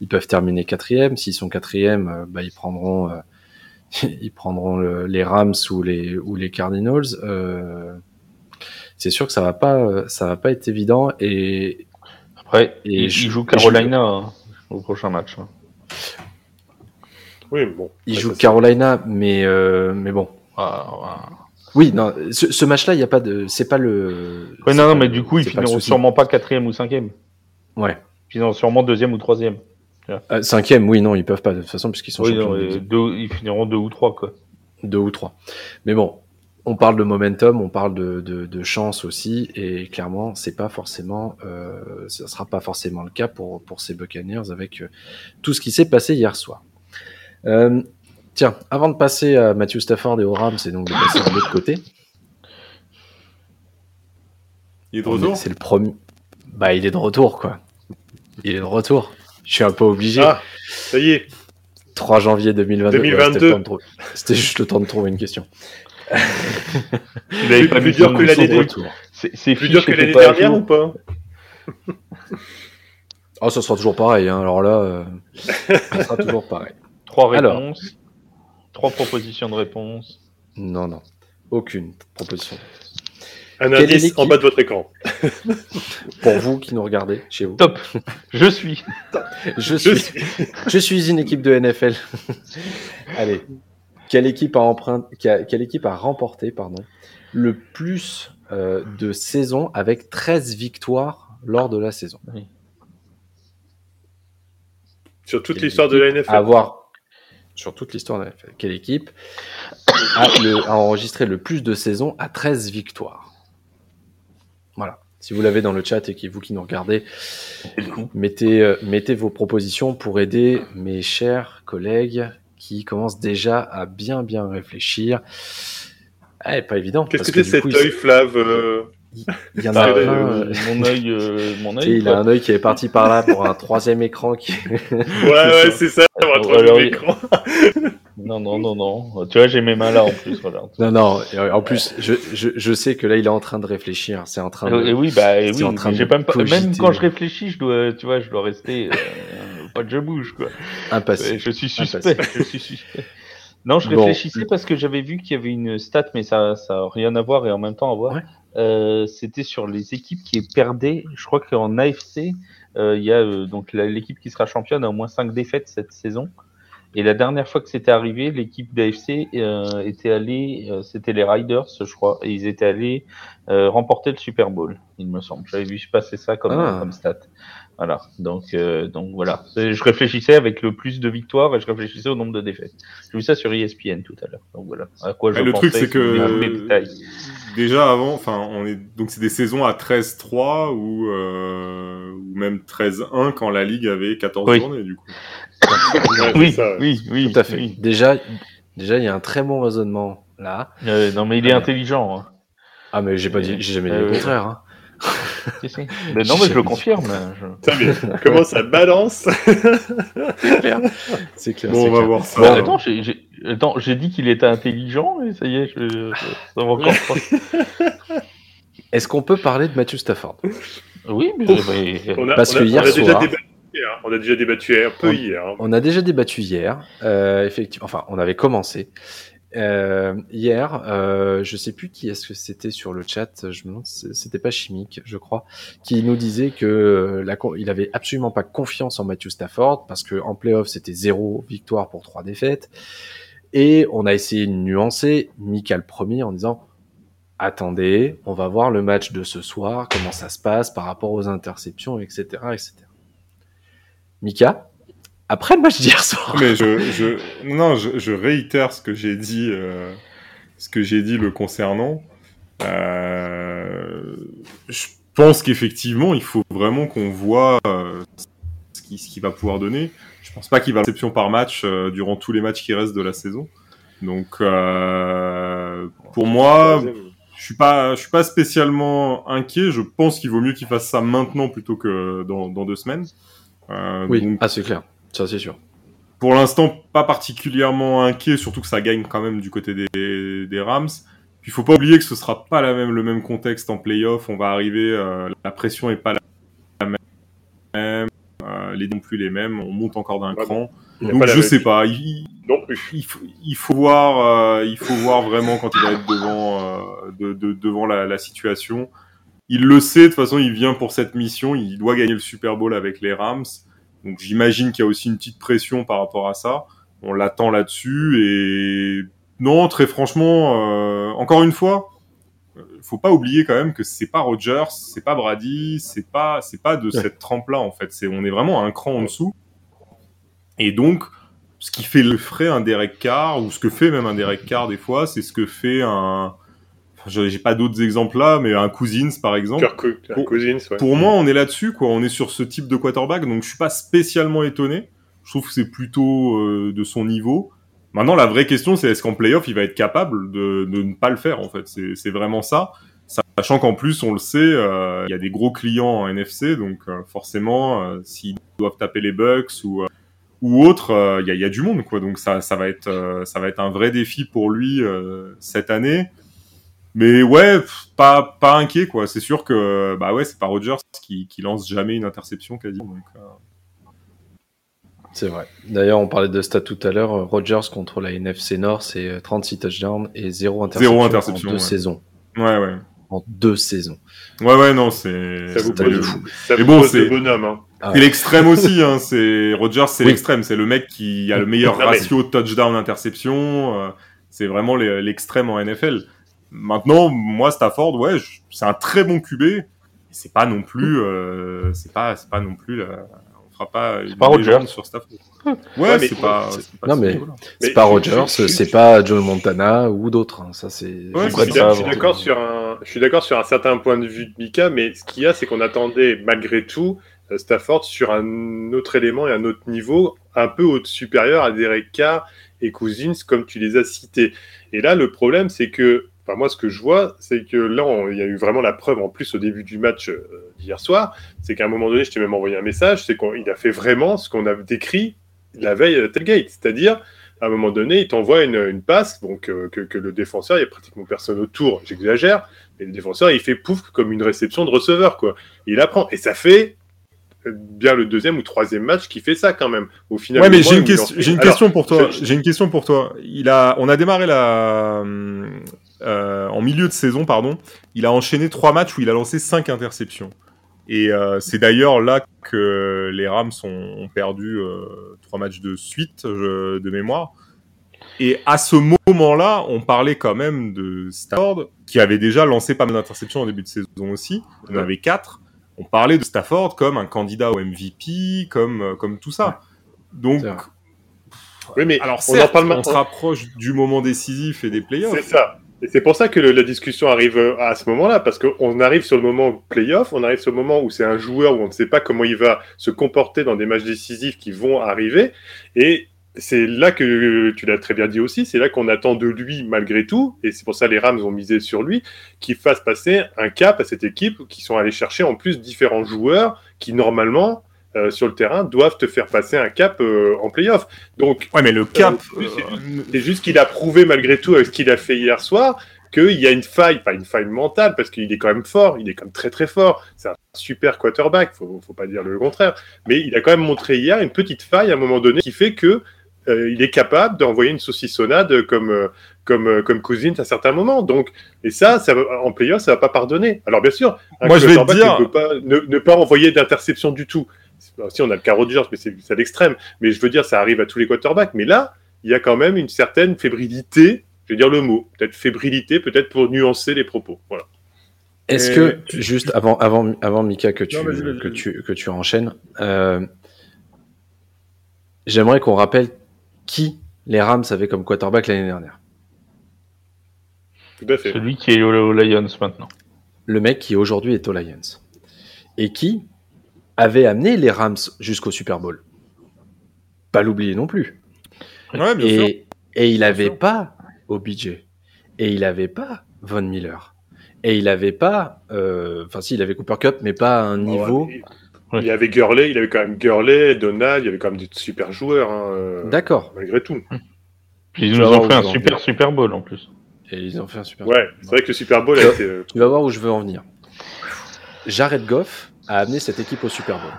ils peuvent terminer quatrième. S'ils sont quatrième, bah ils prendront ils prendront le- les Rams ou les ou les Cardinals. C'est sûr que ça va pas ça va pas être évident et Après, Et il, je- il joue je- Carolina hein, au prochain match. hein. Oui, bon. ils Ouais, jouent ça, c'est- Carolina mais euh, mais bon. Ah, ah. Oui non ce, ce match là il y a pas de c'est pas le. Ouais, non, non, mais du coup, ils finiront sûrement pas quatrième ou cinquième. Ouais. Ils finiront sûrement deuxième ou troisième. Euh, cinquième, oui, non, ils peuvent pas de toute façon puisqu'ils sont Oui, champions. non, de et division. deux, ils finiront deux ou trois, quoi. Deux ou trois. Mais bon, on parle de momentum, on parle de, de, de chance aussi, et clairement, c'est pas forcément, euh, ça sera pas forcément le cas pour pour ces Buccaneers avec euh, tout ce qui s'est passé hier soir. Euh, tiens, avant de passer à Matthew Stafford et aux Rams, c'est donc de passer de l'autre côté. Il est de retour? C'est le premier. Bah, il est de retour, quoi. Il est de retour. Je suis un peu obligé. Ah, ça y est. 3 janvier 2022. Ouais, 2022. c'était le temps de trouver- C'était juste le temps de trouver une question. Il avait pas plus dur que l'année de dernière. C'est Plus dur que l'année dernière ou pas Oh, ça sera toujours pareil. Hein. Alors là, euh, ça sera toujours pareil. Trois Alors. réponses. Trois propositions de réponse. Non, non. Aucune proposition. Un indice en bas de votre écran. Pour vous qui nous regardez chez vous. Top. Je suis. Je suis- je suis une équipe de NFL. Allez. Quelle équipe a, emprunt- qui a- quelle équipe a remporté pardon, le plus euh, de saisons avec 13 victoires lors de la saison Sur toute l'histoire de la NFL. avoir sur toute l'histoire de la NFL. Quelle équipe a, le- a enregistré le plus de saisons à 13 victoires? Voilà. Si vous l'avez dans le chat et qui vous qui nous regardez, mettez, euh, mettez vos propositions pour aider mes chers collègues qui commencent déjà à bien bien réfléchir. Ah, pas évident. Qu'est-ce que c'est cet coup, il- œil flave euh, Il y en a euh, un, euh, euh, mon œil, euh, mon œil. il a un œil qui est parti par là pour un troisième écran qui. Ouais, ouais, c'est ça, Euh, alors, l'écran. Non, non, non, non. Tu vois, j'ai mes mains là en plus. Voilà. Non, non, et en plus, je, je, je sais que là, il est en train de réfléchir. C'est en train de. Et oui, bah, et oui, en train de pas, même quand je réfléchis, je dois, tu vois, je dois rester, euh, pas je bouge, quoi. Impassible. Je suis suspect, je suis suspect. Non, je Bon. réfléchissais parce que j'avais vu qu'il y avait une stat, mais ça, ça a rien à voir et en même temps à voir. Ouais. Euh, C'était sur les équipes qui perdaient. Je crois qu'en AFC, euh, il y a euh, donc l'équipe qui sera championne a au moins 5 défaites cette saison. Et la dernière fois que c'était arrivé, l'équipe d'AFC euh, était allée, euh, c'était les Riders, je crois, et ils étaient allés euh, remporter le Super Bowl, il me semble. J'avais vu passer ça comme, Ah. comme stat. Voilà. Donc, euh, donc voilà. Je réfléchissais avec le plus de victoires et je réfléchissais au nombre de défaites. J'ai vu ça sur ESPN tout à l'heure. Donc voilà. À quoi je le pensais, truc, c'est que déjà avant, enfin, on est donc c'est des saisons à 13-3 ou euh, ou même 13-1 quand la ligue avait 14 Oui. journées du coup. Ouais, Oui, c'est ça, ouais. oui, oui. Tout à fait. oui. Déjà, déjà, il y a un très bon raisonnement là. Euh, non, mais il est Ouais. intelligent. Hein. Ah, mais j'ai pas dit, j'ai jamais dit Euh, le contraire. hein. Si, si. Mais non, mais je le confirme. je- Putain, mais comment ça balance C'est clair. C'est clair. Bon, on va clair. voir ça. Bon, Attends, j'ai- j'ai attends, j'ai dit qu'il était intelligent et ça y est, je, je- ça va encore. Est-ce qu'on peut parler de Matthew Stafford? Oui, mais, mais- on a, Parce on a- que hier on a déjà soir- débattu hier. On a déjà débattu un peu On- hier. hein. On a déjà débattu hier, euh, effectivement. Enfin, on avait commencé Euh, hier. Euh, je sais plus qui est-ce que c'était sur le chat. Je me demande, c'était pas chimique, je crois, qui nous disait que euh, il avait absolument pas confiance en Matthew Stafford parce que en playoff c'était zéro victoire pour trois défaites. Et on a essayé de nuancer Mika le premier en disant attendez, on va voir le match de ce soir, comment ça se passe par rapport aux interceptions, etc., etc. Mika, après le match d'hier soir. Mais je, je, non, je, je réitère ce que j'ai dit, euh, ce que j'ai dit le concernant. Euh, je pense qu'effectivement, il faut vraiment qu'on voit euh, ce qu'il va pouvoir donner. Je pense pas qu'il va avoir réception par match durant tous les matchs qui restent de la saison. Donc, pour moi, je suis pas, je suis pas spécialement inquiet. Je pense qu'il vaut mieux qu'il fasse ça maintenant plutôt que dans, dans deux semaines. Oui, donc, ah, c'est clair, ça c'est sûr. pour l'instant, pas particulièrement inquiet, surtout que ça gagne quand même du côté des, des Rams. Puis il faut pas oublier que ce sera pas la même, le même contexte en playoff. On va arriver, euh, la pression est pas la même, euh, les non plus les mêmes. On monte encore d'un Ouais, cran. Donc je sais pas. Il, Non plus. il faut, il faut voir, euh, il faut voir vraiment quand il va être devant, euh, de, de- devant la, la situation. Il le sait, de toute façon, il vient pour cette mission. Il doit gagner le Super Bowl avec les Rams. Donc j'imagine qu'il y a aussi une petite pression par rapport à ça. On l'attend là-dessus et non, très franchement, euh, encore une fois, euh, faut pas oublier quand même que c'est pas Rodgers, c'est pas Brady, c'est pas, c'est pas de Ouais. cette trempe-là en fait. C'est, on est vraiment à un cran en dessous. Et donc, ce qui fait le frais un Derek Carr ou ce que fait même un Derek Carr des fois, c'est ce que fait un, j'ai pas d'autres exemples là, mais un Cousins par exemple. Pour- Cousins, ouais. Pour moi, on est là-dessus, quoi. On est sur ce type de quarterback, donc je suis pas spécialement étonné. Je trouve que c'est plutôt euh, de son niveau. Maintenant, la vraie question, c'est est-ce qu'en playoff, il va être capable de, de ne pas le faire, en fait? C'est vraiment ça. Sachant qu'en plus, on le sait, euh, il y a des gros clients en NFC, donc euh, forcément, euh, s'ils doivent taper les Bucks ou ou autre, euh, il y, a, y a du monde, quoi. Donc ça, ça va être, ça va être un vrai défi pour lui cette année. Mais ouais, pff, pas, pas inquiet, quoi. C'est sûr que, bah ouais, c'est pas Rodgers qui, qui lance jamais une interception quasiment. Donc, euh, C'est vrai. D'ailleurs, on parlait de stats tout à l'heure. euh, Rodgers contre la NFC Nord, c'est euh, 36 touchdowns et 0 interception, Zéro interception, en deux ouais. saisons. ouais, ouais. en deux saisons. Ouais, ouais, non, c'est. Ça vous c'est pose, fou. ça Mais vous bon, c'est- bonhomme. Hein. Ah C'est l'extrême aussi, hein. C'est Rogers, c'est Oui. l'extrême. C'est le mec qui a le meilleur ratio touchdown-interception. euh, c'est vraiment l'extrême en NFL. Maintenant, moi, Stafford, ouais, je- c'est un très bon QB. C'est pas non plus, euh, c'est pas, c'est pas non plus, on fera pas une pas Rodgers. sur Stafford. Ouais, Ouais, mais- c'est pas, c'est- c'est pas non, mais-. C'est Mais pas Rogers, c'est pas Joe Montana ou d'autres. hein. Ça, c'est. Ouais, Je c'est suis d'accord sur un, je suis d'accord sur un certain point de vue de Mika, mais ce qu'il y a, c'est qu'on attendait malgré tout euh, Stafford sur un autre élément et un autre niveau, un peu au supérieur à Derek Carr et Cousins, comme tu les as cités. Et là, le problème, c'est que, enfin moi, ce que je vois, c'est que là, on- il y a eu vraiment la preuve en plus au début du match euh, d'hier soir, c'est qu'à un moment donné, je t'ai même envoyé un message, c'est qu'il a fait vraiment ce qu'on a décrit la veille à Tailgate, c'est-à-dire à un moment donné, il t'envoie une, une passe, donc euh, que, que le défenseur, il y a pratiquement personne autour, j'exagère, mais le défenseur, il fait pouf comme une réception de receveur, quoi. Il apprend, et ça fait euh, bien le deuxième ou troisième match qui fait ça quand même. Au final, Ouais, mais j'ai une, question, fait- j'ai une Alors, question pour toi. J'ai une question pour toi. Il a, on a démarré la, euh, en milieu de saison, pardon. Il a enchaîné trois matchs où il a lancé cinq interceptions. Et euh, c'est d'ailleurs là que les Rams ont, ont perdu euh, trois matchs de suite je- de mémoire. Et à ce moment-là, on parlait quand même de Stafford, qui avait déjà lancé pas mal d'interceptions en début de saison aussi. Il en avait quatre. On parlait de Stafford comme un candidat au MVP, comme, comme tout ça. Donc. Oui, mais alors on en certes, parle on se rapproche du moment décisif et des playoffs. C'est ça. Et c'est pour ça que la discussion arrive euh, à ce moment-là, parce qu'on arrive sur le moment playoff, on arrive sur le moment où c'est un joueur où on ne sait pas comment il va se comporter dans des matchs décisifs qui vont arriver. Et c'est là que tu l'as très bien dit aussi, c'est là qu'on attend de lui malgré tout, et c'est pour ça les Rams ont misé sur lui, qu'il fasse passer un cap à cette équipe, qui sont allés chercher en plus différents joueurs qui normalement euh, sur le terrain doivent te faire passer un cap euh, en playoff. Donc Ouais, mais le cap. Euh, oui, c'est juste qu'il a prouvé malgré tout avec ce qu'il a fait hier soir qu'il y a une faille, pas une faille mentale, parce qu'il est quand même fort, il est quand même très très fort. C'est un super quarterback, faut, faut pas dire le contraire. Mais il a quand même montré hier une petite faille à un moment donné qui fait que euh, il est capable d'envoyer une saucissonnade comme euh, comme euh, comme Cousins à certains moments. Donc et ça, en playoff, ça va pas pardonner. Alors bien sûr, un Moi, je vais te dire- ne peut pas ne, ne pas envoyer d'interception du tout. Si on a le cas Rodgers, mais c'est à l'extrême. Mais je veux dire, ça arrive à tous les quarterbacks. Mais là, il y a quand même une certaine fébrilité, je vais dire le mot, peut-être fébrilité, peut-être pour nuancer les propos. Voilà. Est-ce que, juste avant, avant, avant Mika, que tu, Non, que tu, que tu enchaînes, euh, j'aimerais qu'on rappelle qui les Rams avaient comme quarterback l'année dernière. Tout à fait. Celui qui est aux Lions maintenant. Le mec qui aujourd'hui est aux Lions. Et qui avait amené les Rams jusqu'au Super Bowl. Pas l'oublier non plus. Ouais, bien sûr. Et, et il avait sûr. pas OBJ. Et il avait pas Von Miller. Et il avait pas, euh, enfin si, il avait Cooper Cup, mais pas à un niveau. Il- Il y avait Gurley, il avait quand même Gurley, Donald, il y avait quand même des super joueurs, hein, euh, D'accord. malgré tout. Puis ils Je nous ont fait un super. Super Bowl en plus. Et ils ont fait un super. Ouais, c'est vrai que le Super Bowl a Euh, été. euh, Tu vas voir où je veux en venir. Jared Goff a amené cette équipe au Super Bowl.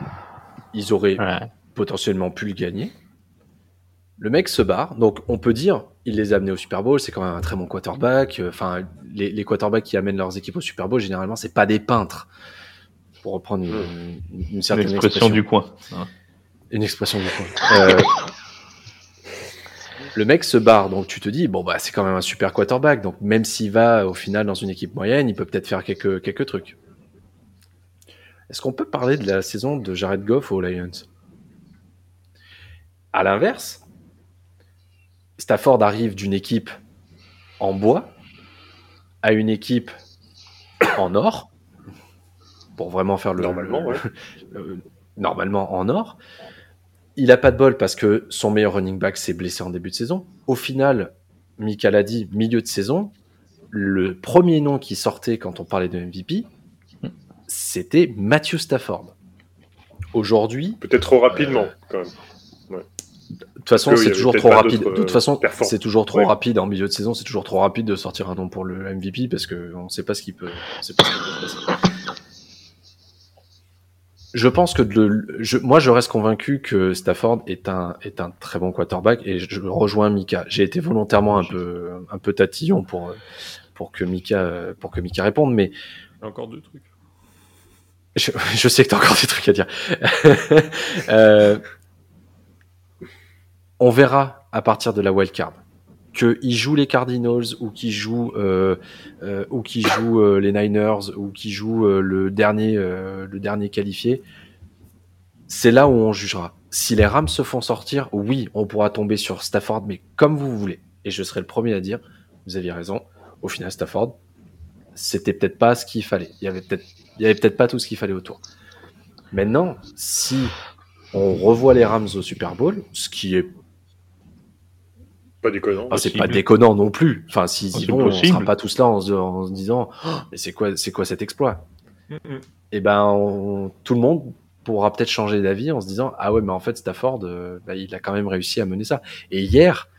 Ils auraient Ouais. potentiellement pu le gagner. Le mec se barre, donc on peut dire il les a amenés au Super Bowl, c'est quand même un très bon quarterback. Euh, Enfin, les, les quarterbacks qui amènent leurs équipes au Super Bowl, généralement, c'est pas des peintres. Pour reprendre une, une- L'expression du coin. une expression du coin. Euh, le mec se barre, donc tu te dis, bon, bah, c'est quand même un super quarterback. Donc, même s'il va au final dans une équipe moyenne, il peut peut-être faire quelques, quelques trucs. Est-ce qu'on peut parler de la saison de Jared Goff aux Lions? À l'inverse, Stafford arrive d'une équipe en bois à une équipe en or, pour vraiment faire le, Normalement, le- ouais. euh, normalement en or. Il a pas de bol parce que son meilleur running back s'est blessé en début de saison. Au final, Mika l'a dit, milieu de saison, le premier nom qui sortait quand on parlait de MVP, c'était Matthew Stafford. Aujourd'hui, Peut-être trop rapidement, quand même. de toute façon, y c'est toujours trop rapide. De toute façon, euh, c'est toujours trop Ouais. rapide en milieu de saison. C'est toujours trop rapide de sortir un nom pour le MVP parce que on ne sait pas ce qui peut. sait pas ce qui peut se passer. Je pense que de- je, moi, je reste convaincu que Stafford est un est un très bon quarterback et je, je rejoins Mika. J'ai été volontairement un peu un peu tatillon pour euh, pour que Mika, pour que Mika réponde, mais encore deux trucs. Je, je sais que tu as encore des trucs à dire. euh, on verra à partir de la wildcard qu'ils jouent les Cardinals ou qu'ils jouent euh, euh, ou qu'ils jouent euh, les Niners ou qu'ils jouent euh, le dernier euh, le dernier qualifié, c'est là où on jugera. Si les Rams se font sortir, oui, on pourra tomber sur Stafford, mais comme vous voulez. Et je serai le premier à dire, vous aviez raison. Au final, Stafford, c'était peut-être pas ce qu'il fallait. Il y avait peut-être il y avait peut-être pas tout ce qu'il fallait autour. Maintenant, si on revoit les Rams au Super Bowl, ce qui est pas déconnant. Ah, c'est pas déconnant non plus. Enfin, s'ils Ah, y vont, on possible. sera pas tous là en se, en se disant, Oh, mais c'est quoi, c'est quoi cet exploit? Et ben, on- tout le monde pourra peut-être changer d'avis en se disant, ah ouais, mais en fait, Stafford, bah, il a quand même réussi à mener ça. Et hier,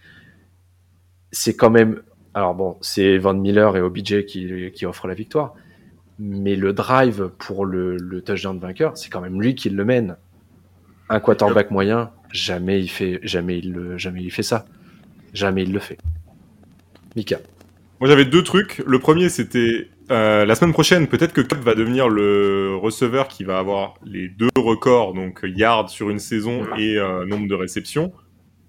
c'est quand même, alors bon, c'est Van Miller et OBJ qui, qui offrent la victoire, mais le drive pour le, le touchdown vainqueur, c'est quand même lui qui le mène. Un quarterback moyen, jamais il fait, jamais il le, jamais il fait ça. Jamais il le fait. Mika. Moi j'avais deux trucs. Le premier c'était euh, la semaine prochaine, peut-être que Cup va devenir le receveur qui va avoir les deux records, donc yards sur une saison et euh, nombre de réceptions.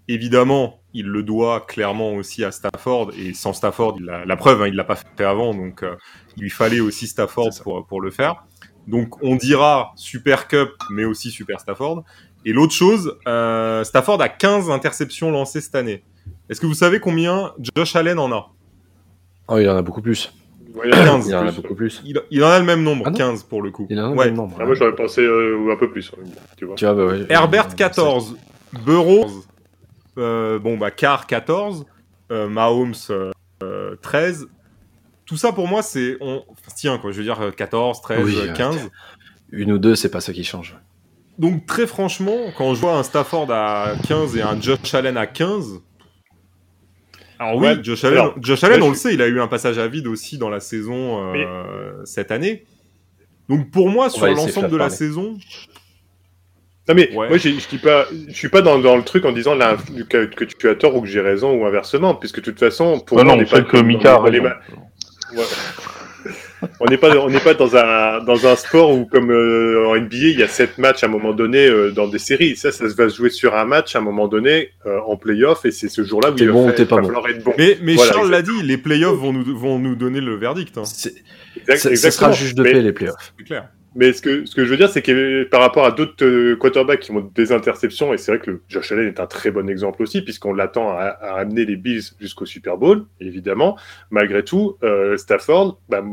Évidemment, il le doit clairement aussi à Stafford et sans Stafford, il a, la preuve, hein, il l'a pas fait avant, donc euh, il lui fallait aussi Stafford pour, pour le faire. Donc on dira Super Cup, mais aussi Super Stafford. Et l'autre chose, euh, Stafford a 15 interceptions lancées cette année. Est-ce que vous savez combien Josh Allen en a? Oh, il en a beaucoup plus. Ouais, il y en a 15. Il en a plus. beaucoup plus. il, il en a le même nombre, Ah non 15 pour le coup. Il en a le Ouais. même nombre. Ah, moi, j'aurais pensé euh, un peu plus. Tu vois. Tu vois, bah ouais. Herbert 14, Burrow, bon bah Carr 14, euh, Mahomes euh, euh, 13. Tout ça pour moi c'est on tiens quoi, je veux dire euh, 14, 13, Oui, euh, euh, 15. Une ou deux, c'est pas ça qui change. Donc très franchement, quand je vois un Stafford à 15 et un Josh Allen à 15, alors oui, Ouais, Josh Allen, alors, Josh Allen, moi, on je le sait, il a eu un passage à vide aussi dans la saison euh, cette année. Donc pour moi, sur va laisser l'ensemble de la parler. saison, Non mais Ouais. moi je dis pas, je suis pas dans, dans le truc en disant là, que, que tu as tort ou que j'ai raison ou inversement, puisque de toute façon pour Non, moi on non, n'est pas que Mika on n'est pas on n'est pas dans un dans un sport où comme euh, en NBA il y a sept matchs à un moment donné euh, dans des séries. Ça ça va se jouer sur un match à un moment donné euh, en playoff et c'est ce jour-là où il va bon ou fa- t'es pas va bon. falloir être bon. mais, mais Voilà, Charles l'a dit, les playoffs vont nous, vont nous donner le verdict, hein, C'est- Exact- ça- Ce exactement. sera juge de Mais- paix, les playoffs. c'est clair. Mais ce que, ce que je veux dire, c'est que par rapport à d'autres euh, quarterbacks qui ont des interceptions, et c'est vrai que Josh Allen est un très bon exemple aussi, puisqu'on l'attend à, à amener les Bills jusqu'au Super Bowl, évidemment. Malgré tout, euh, Stafford, bah,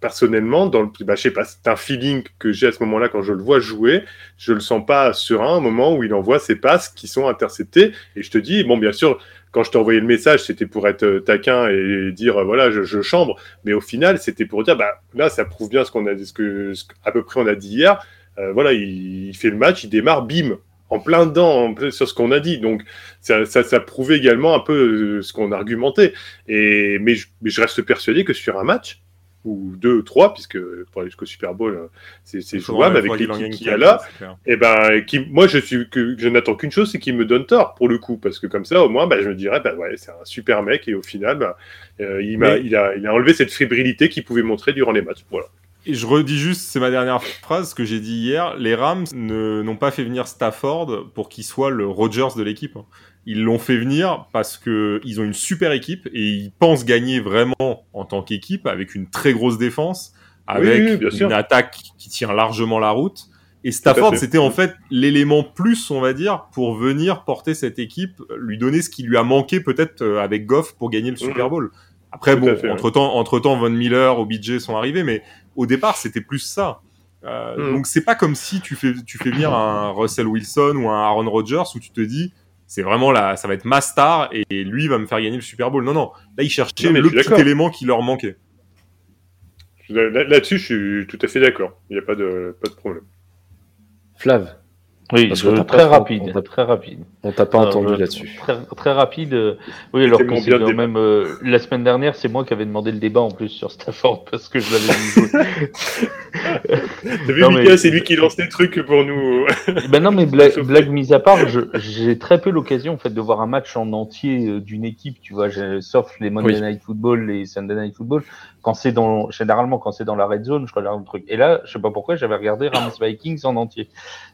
personnellement, dans le, bah, je sais pas, c'est un feeling que j'ai à ce moment-là quand je le vois jouer. Je le sens pas serein au moment où il envoie ses passes qui sont interceptées. Et je te dis, bon, bien sûr, quand je t'ai le message, c'était pour être euh, taquin et dire, euh, voilà, je, je chambre. Mais au final, c'était pour dire, bah, là, ça prouve bien ce qu'on a, ce que, à peu près on a dit hier. Euh, voilà, il, fait le match, il démarre, bim, en plein dedans, sur ce qu'on a dit. Donc, ça, ça, ça prouvait également un peu ce qu'on argumentait. Et, mais, je, mais je reste persuadé que sur un match, ou deux, trois, puisque pour aller jusqu'au Super Bowl, euh, c'est jouable avec l'équipe qu'il y a là. Et ben, qui, moi, je suis que je n'attends qu'une chose, c'est qu'il me donne tort pour le coup, parce que comme ça, au moins, bah, je me dirais, bah ouais, c'est un super mec, et au final, bah, euh, il, m'a, Mais- il, a, il a enlevé cette fébrilité qu'il pouvait montrer durant les matchs. Voilà. Et je redis juste, c'est ma dernière phrase, ce que j'ai dit hier, les Rams ne- n'ont pas fait venir Stafford pour qu'il soit le Rodgers de l'équipe. Ils l'ont fait venir parce que ils ont une super équipe et ils pensent gagner vraiment en tant qu'équipe avec une très grosse défense, avec oui, bien sûr. une attaque qui tient largement la route. Et Stafford, c'était en fait l'élément plus, on va dire, pour venir porter cette équipe, lui donner ce qui lui a manqué peut-être euh, avec Goff pour gagner le Super Mhm. Bowl. Après, Tout bon, fait, entre temps, entre temps, Von Miller, OBJ sont arrivés, mais au départ, c'était plus ça. Euh, Mhm. Donc, c'est pas comme si tu fais, tu fais venir un Russell Wilson ou un Aaron Rodgers où tu te dis, c'est vraiment là, ça va être ma star et lui va me faire gagner le Super Bowl. Non, non. Là, ils cherchaient Non, le petit élément qui leur manquait. Là- Là-dessus, je suis tout à fait d'accord. Il n'y a pas de, pas de problème. Flav, Oui, Parce très pas- rapide, on t'a- très rapide. On t'a pas Alors, entendu là-dessus. Très, très rapide. euh, Oui, alors que c'est bien quand même euh, la semaine dernière, c'est moi qui avais demandé le débat en plus sur Stafford parce que je l'avais vu, Non, mais- Mika, c'est lui qui lance les trucs pour nous. ben non, mais blague, mise à part, je- j'ai très peu l'occasion en fait de voir un match en entier euh, d'une équipe, tu vois, sauf les Monday Oui. Night Football, les Sunday Night Football. Quand c'est dans, généralement quand c'est dans la red zone, je regarde le truc. Et là, je sais pas pourquoi, j'avais regardé Rams Vikings en entier,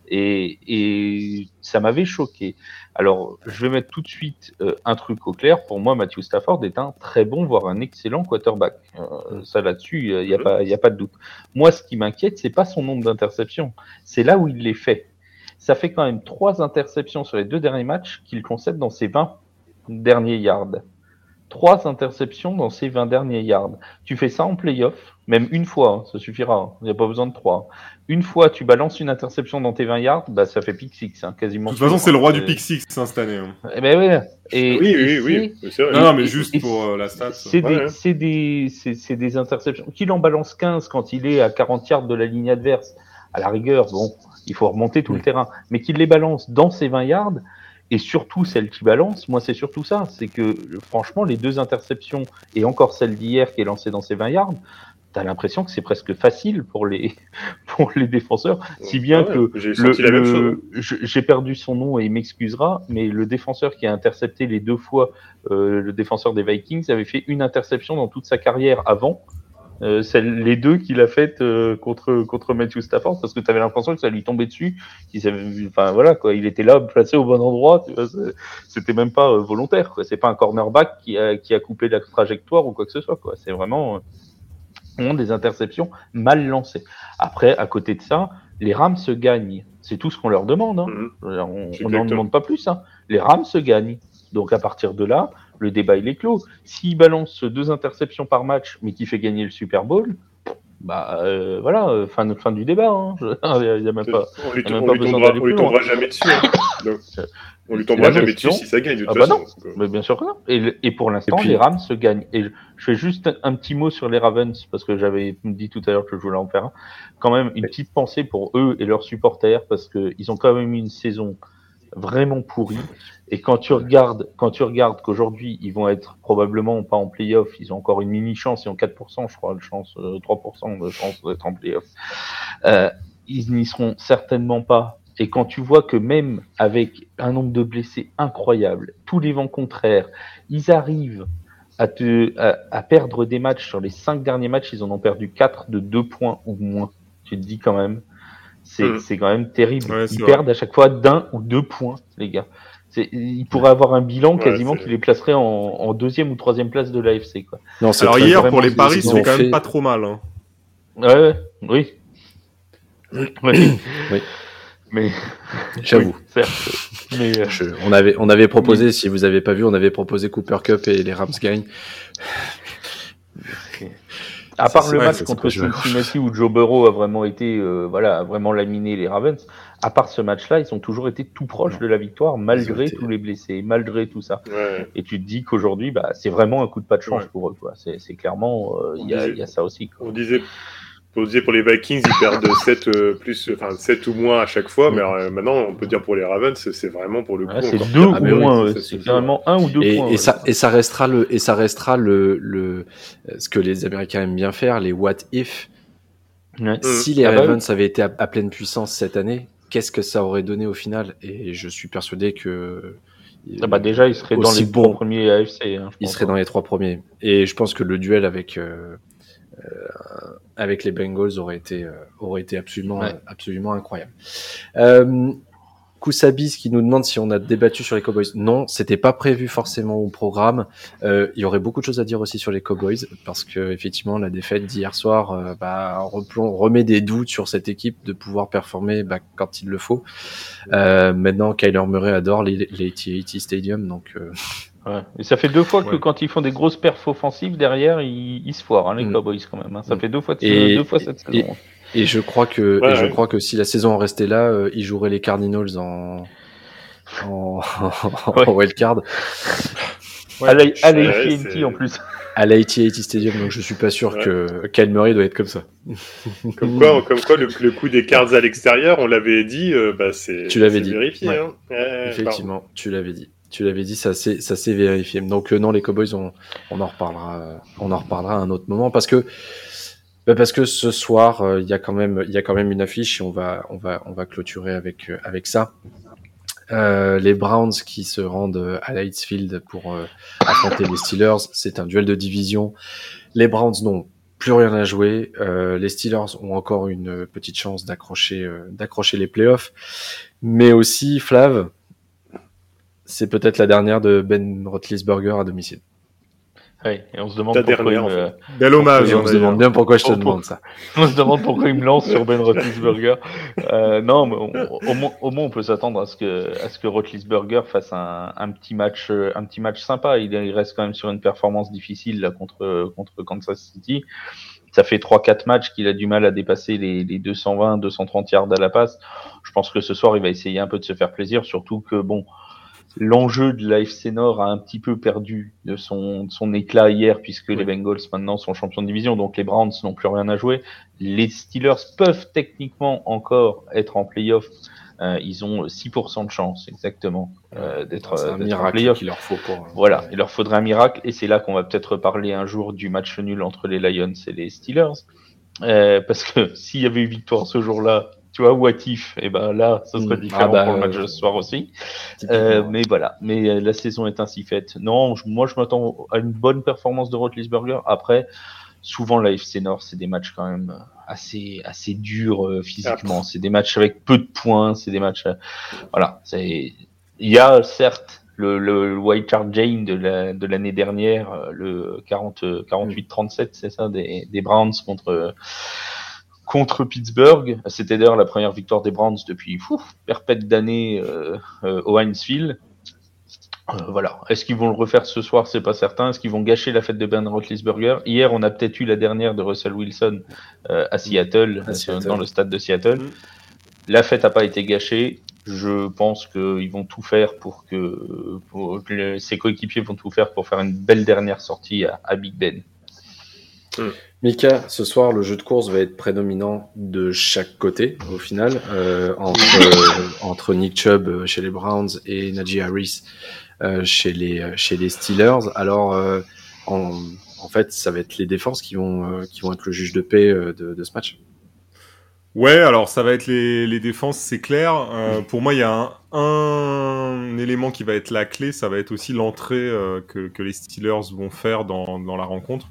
et, et ça m'avait choqué. Alors, je vais mettre tout de suite euh, un truc au clair. Pour moi, Matthew Stafford est un très bon, voire un excellent quarterback. Euh, ça là-dessus, il n'y a, pas- y a pas de doute. Moi, ce qui m'inquiète, c'est pas son nombre d'interceptions, c'est là où il les fait. Ça fait quand même trois interceptions sur les deux derniers matchs qu'il concède dans ses 20 derniers yards. Trois interceptions dans ses 20 derniers yards. Tu fais ça en playoff, même une fois, hein, ça suffira. Il n'y a pas besoin de trois. Une fois, tu balances une interception dans tes 20 yards, bah, ça fait pick six, hein, quasiment. De toute façon, c'est le roi du pick six hein, cette année. hein. Eh ben ouais. Et, oui, et oui, oui. Vrai. Non, non, mais juste et- pour euh, la stat. c'est Ouais, des, interceptions. Qu'il en balance 15 quand il est à 40 yards de la ligne adverse, à la rigueur, bon, il faut remonter tout le terrain. Mais qu'il les balance dans ses 20 yards, et surtout celle qui balance, moi c'est surtout ça, c'est que franchement, les deux interceptions, et encore celle d'hier qui est lancée dans ses 20 yards, t'as l'impression que c'est presque facile pour les, pour les défenseurs, si bien ouais, que le- J'ai perdu son nom et il m'excusera, mais le défenseur qui a intercepté les deux fois, euh, le défenseur des Vikings, avait fait une interception dans toute sa carrière avant. Euh, celle- les deux qu'il a faites euh, contre contre Matthew Stafford parce que tu avais l'impression que ça lui tombait dessus enfin voilà quoi il était là placé au bon endroit tu vois, c'est- c'était même pas euh, volontaire quoi c'est pas un cornerback qui a qui a coupé la trajectoire ou quoi que ce soit quoi c'est vraiment euh, des interceptions mal lancées après à côté de ça les Rams se gagnent c'est tout ce qu'on leur demande hein. Dire, On n'en demande pas plus. Hein. Les Rams se gagnent. Donc à partir de là, le débat il est clos. S'il balance deux interceptions par match, mais qui fait gagner le Super Bowl, bah euh, voilà, euh, fin, fin du débat. hein. Il y a même pas. On lui, on pas lui tombera, d'aller on lui plus tombera jamais dessus. hein. On lui tombera jamais question- dessus si ça gagne de Ah bah façon. non. Mais bien sûr que non. Et, pour l'instant, puis- les Rams se gagnent. Et je, fais juste un, un petit mot sur les Ravens, parce que j'avais dit tout à l'heure que je voulais en faire un. Quand même, une petite pensée pour eux et leurs supporters, parce qu'ils ont quand même eu une saison vraiment pourrie. Et quand tu regardes, quand tu regardes qu'aujourd'hui, ils vont être probablement pas en playoff, ils ont encore une mini chance, ils ont 4%, je crois, de chance, euh, 3% de chance d'être en playoff. Euh, ils n'y seront certainement pas. Et quand tu vois que même avec un nombre de blessés incroyable, tous les vents contraires, ils arrivent à, te, à, à perdre des matchs sur les cinq derniers matchs, ils en ont perdu quatre de deux points ou moins. Tu te dis quand même, c'est Mm. c'est quand même terrible. Ouais, ils vrai. perdent à chaque fois d'un ou deux points, les gars. C'est- Ils pourraient avoir un bilan Ouais, quasiment qui les placerait en, en deuxième ou troisième place de l'AFC. Alors très- hier, vraiment, pour les paris, ils c'était ont quand même fait- pas trop mal. hein. Ouais, ouais, oui. oui. Oui. Mais J'avoue. oui, certes. Mais euh, Je- on, avait, on avait proposé, si vous avez pas vu, on avait proposé Cooper Cup et les Rams gagnent. À part le match contre Cincinnati où Joe Burrow a vraiment été, euh, voilà, a vraiment laminé les Ravens. À part ce match-là, ils ont toujours été tout proches de la victoire malgré tous les blessés, malgré tout ça. Ouais. Et tu te dis qu'aujourd'hui, bah, c'est vraiment un coup de pas de chance Ouais. pour eux. quoi. C'est clairement, euh, il y, y a ça aussi. quoi. On disait, on disait pour les Vikings, ils perdent 7, plus, enfin, 7 ou moins à chaque fois, mais euh, maintenant, on peut dire pour les Ravens, c'est vraiment pour le coup. Ouais, c'est deux. Ah, ou oui, moins. C'est carrément un ou deux Et, points. et ouais. ça, et ça restera le, et ça restera le, le, ce que les Américains aiment bien faire, les what if. Ouais. Si les Ah bah oui. Ravens avaient été à, à pleine puissance cette année, qu'est-ce que ça aurait donné au final? Et je suis persuadé que Ah bah déjà, ils seraient dans les bon. trois premiers AFC. Hein, je il pense. serait dans les trois premiers. Et je pense que le duel avec euh, euh, avec les Bengals aurait été euh, aurait été absolument Ouais. absolument incroyable. Euh, Koussabis qui nous demande si on a débattu sur les Cowboys. Non, c'était pas prévu forcément au programme. Euh, il y aurait beaucoup de choses à dire aussi sur les Cowboys parce que effectivement la défaite d'hier soir euh, bah, replon- remet des doutes sur cette équipe de pouvoir performer bah, quand il le faut. Euh, maintenant, Kyler Murray adore les, Stadium, donc euh, Ouais. Et ça fait deux fois que Ouais. quand ils font des grosses perfs offensives derrière, ils, ils se foirent, hein, les Mm. Cowboys quand même. hein. Ça Mm. fait deux fois, de- Et- deux fois cette et- saison. Et je crois que, Ouais, et je crois que si la saison en restait là, euh, ils joueraient les Cardinals en, en, Ouais. en wildcard. Ouais. à la, à Ouais, la AT&T c'est- en plus. à l'AT&T Stadium, donc je suis pas sûr que Kyle Murray doit être comme ça. Comme quoi, comme quoi le, coup des cards à l'extérieur, on l'avait dit, euh, bah c'est. Tu l'avais dit. Vérifié. Hein. Effectivement, tu l'avais dit. Tu l'avais dit, ça s'est ça s'est vérifié. Donc euh, non, les Cowboys, on, on en reparlera, on en reparlera à un autre moment parce que bah, parce que ce soir, euh, il y a quand même il y a quand même une affiche et on va on va on va clôturer avec avec ça. Euh, les Browns qui se rendent à Lightsfield pour euh, affronter les Steelers. C'est un duel de division. Les Browns n'ont plus rien à jouer. Euh, les Steelers ont encore une petite chance d'accrocher d'accrocher les playoffs. Mais aussi, Flav, c'est peut-être la dernière de Ben Roethlisberger à domicile. Oui, et on se demande pourquoi il me... Bel hommage. on se demande bien pourquoi je te demande ça. On se demande pourquoi il me lance sur Ben Roethlisberger. Euh, non, mais au, moins, au, moins, on peut s'attendre à ce que à ce que Roethlisberger fasse un, un, petit match un petit match sympa. Il, il, reste quand même sur une performance difficile là contre contre Kansas City. Ça fait 3-4 matchs qu'il a du mal à dépasser les, les 220, 230 yards à la passe. Je pense que ce soir, il va essayer un peu de se faire plaisir, surtout que bon l'enjeu de l'AFC Nord a un petit peu perdu de son, son éclat hier puisque les Bengals maintenant sont champions de division, donc les Browns n'ont plus rien à jouer. Les Steelers peuvent techniquement encore être en playoff. Euh, ils ont 6% de chance exactement euh, d'être un miracle qu'il leur faut pour... Voilà, il leur faudrait un miracle et c'est là qu'on va peut-être parler un jour du match nul entre les Lions et les Steelers. Euh, parce que s'il y avait eu victoire ce jour-là, tu vois, what if? Et eh ben là, ce serait mm. différent ah bah, pour le match de ce soir aussi. Euh, mais voilà, mais euh, la saison est ainsi faite. Non, moi je m'attends à une bonne performance de Rotlisberger. Après, souvent la FC Nord, c'est des matchs quand même assez assez durs euh, physiquement. C'est des matchs avec peu de points. C'est des matchs, voilà. C'est il y a certes le, le White Card Jane de l'année de dernière, le 40 48-37, c'est ça, des, des Browns contre contre Pittsburgh. C'était d'ailleurs la première victoire des Browns depuis perpète d'années euh, euh, au Heinz Field. Euh, voilà. Est-ce qu'ils vont le refaire ce soir? C'est pas certain. Est-ce qu'ils vont gâcher la fête de Ben Roethlisberger? Hier, on a peut-être eu la dernière de Russell Wilson à Seattle, dans le stade de Seattle. La fête n'a pas été gâchée. Je pense qu'ils vont tout faire pour que, ses coéquipiers vont tout faire pour faire une belle dernière sortie à, Big Ben. Mm. Mika, ce soir, le jeu de course va être prédominant de chaque côté, au final, euh, entre, euh, entre Nick Chubb euh, chez les Browns et Najee Harris euh, chez, les, chez les Steelers. Alors, en, en, fait, ça va être les défenses qui vont, qui vont être le juge de paix de, de ce match. Ouais, alors ça va être les, les défenses, c'est clair. Euh, pour moi, il y a un, un, élément qui va être la clé, ça va être aussi l'entrée euh, que, que, les Steelers vont faire dans, dans la rencontre.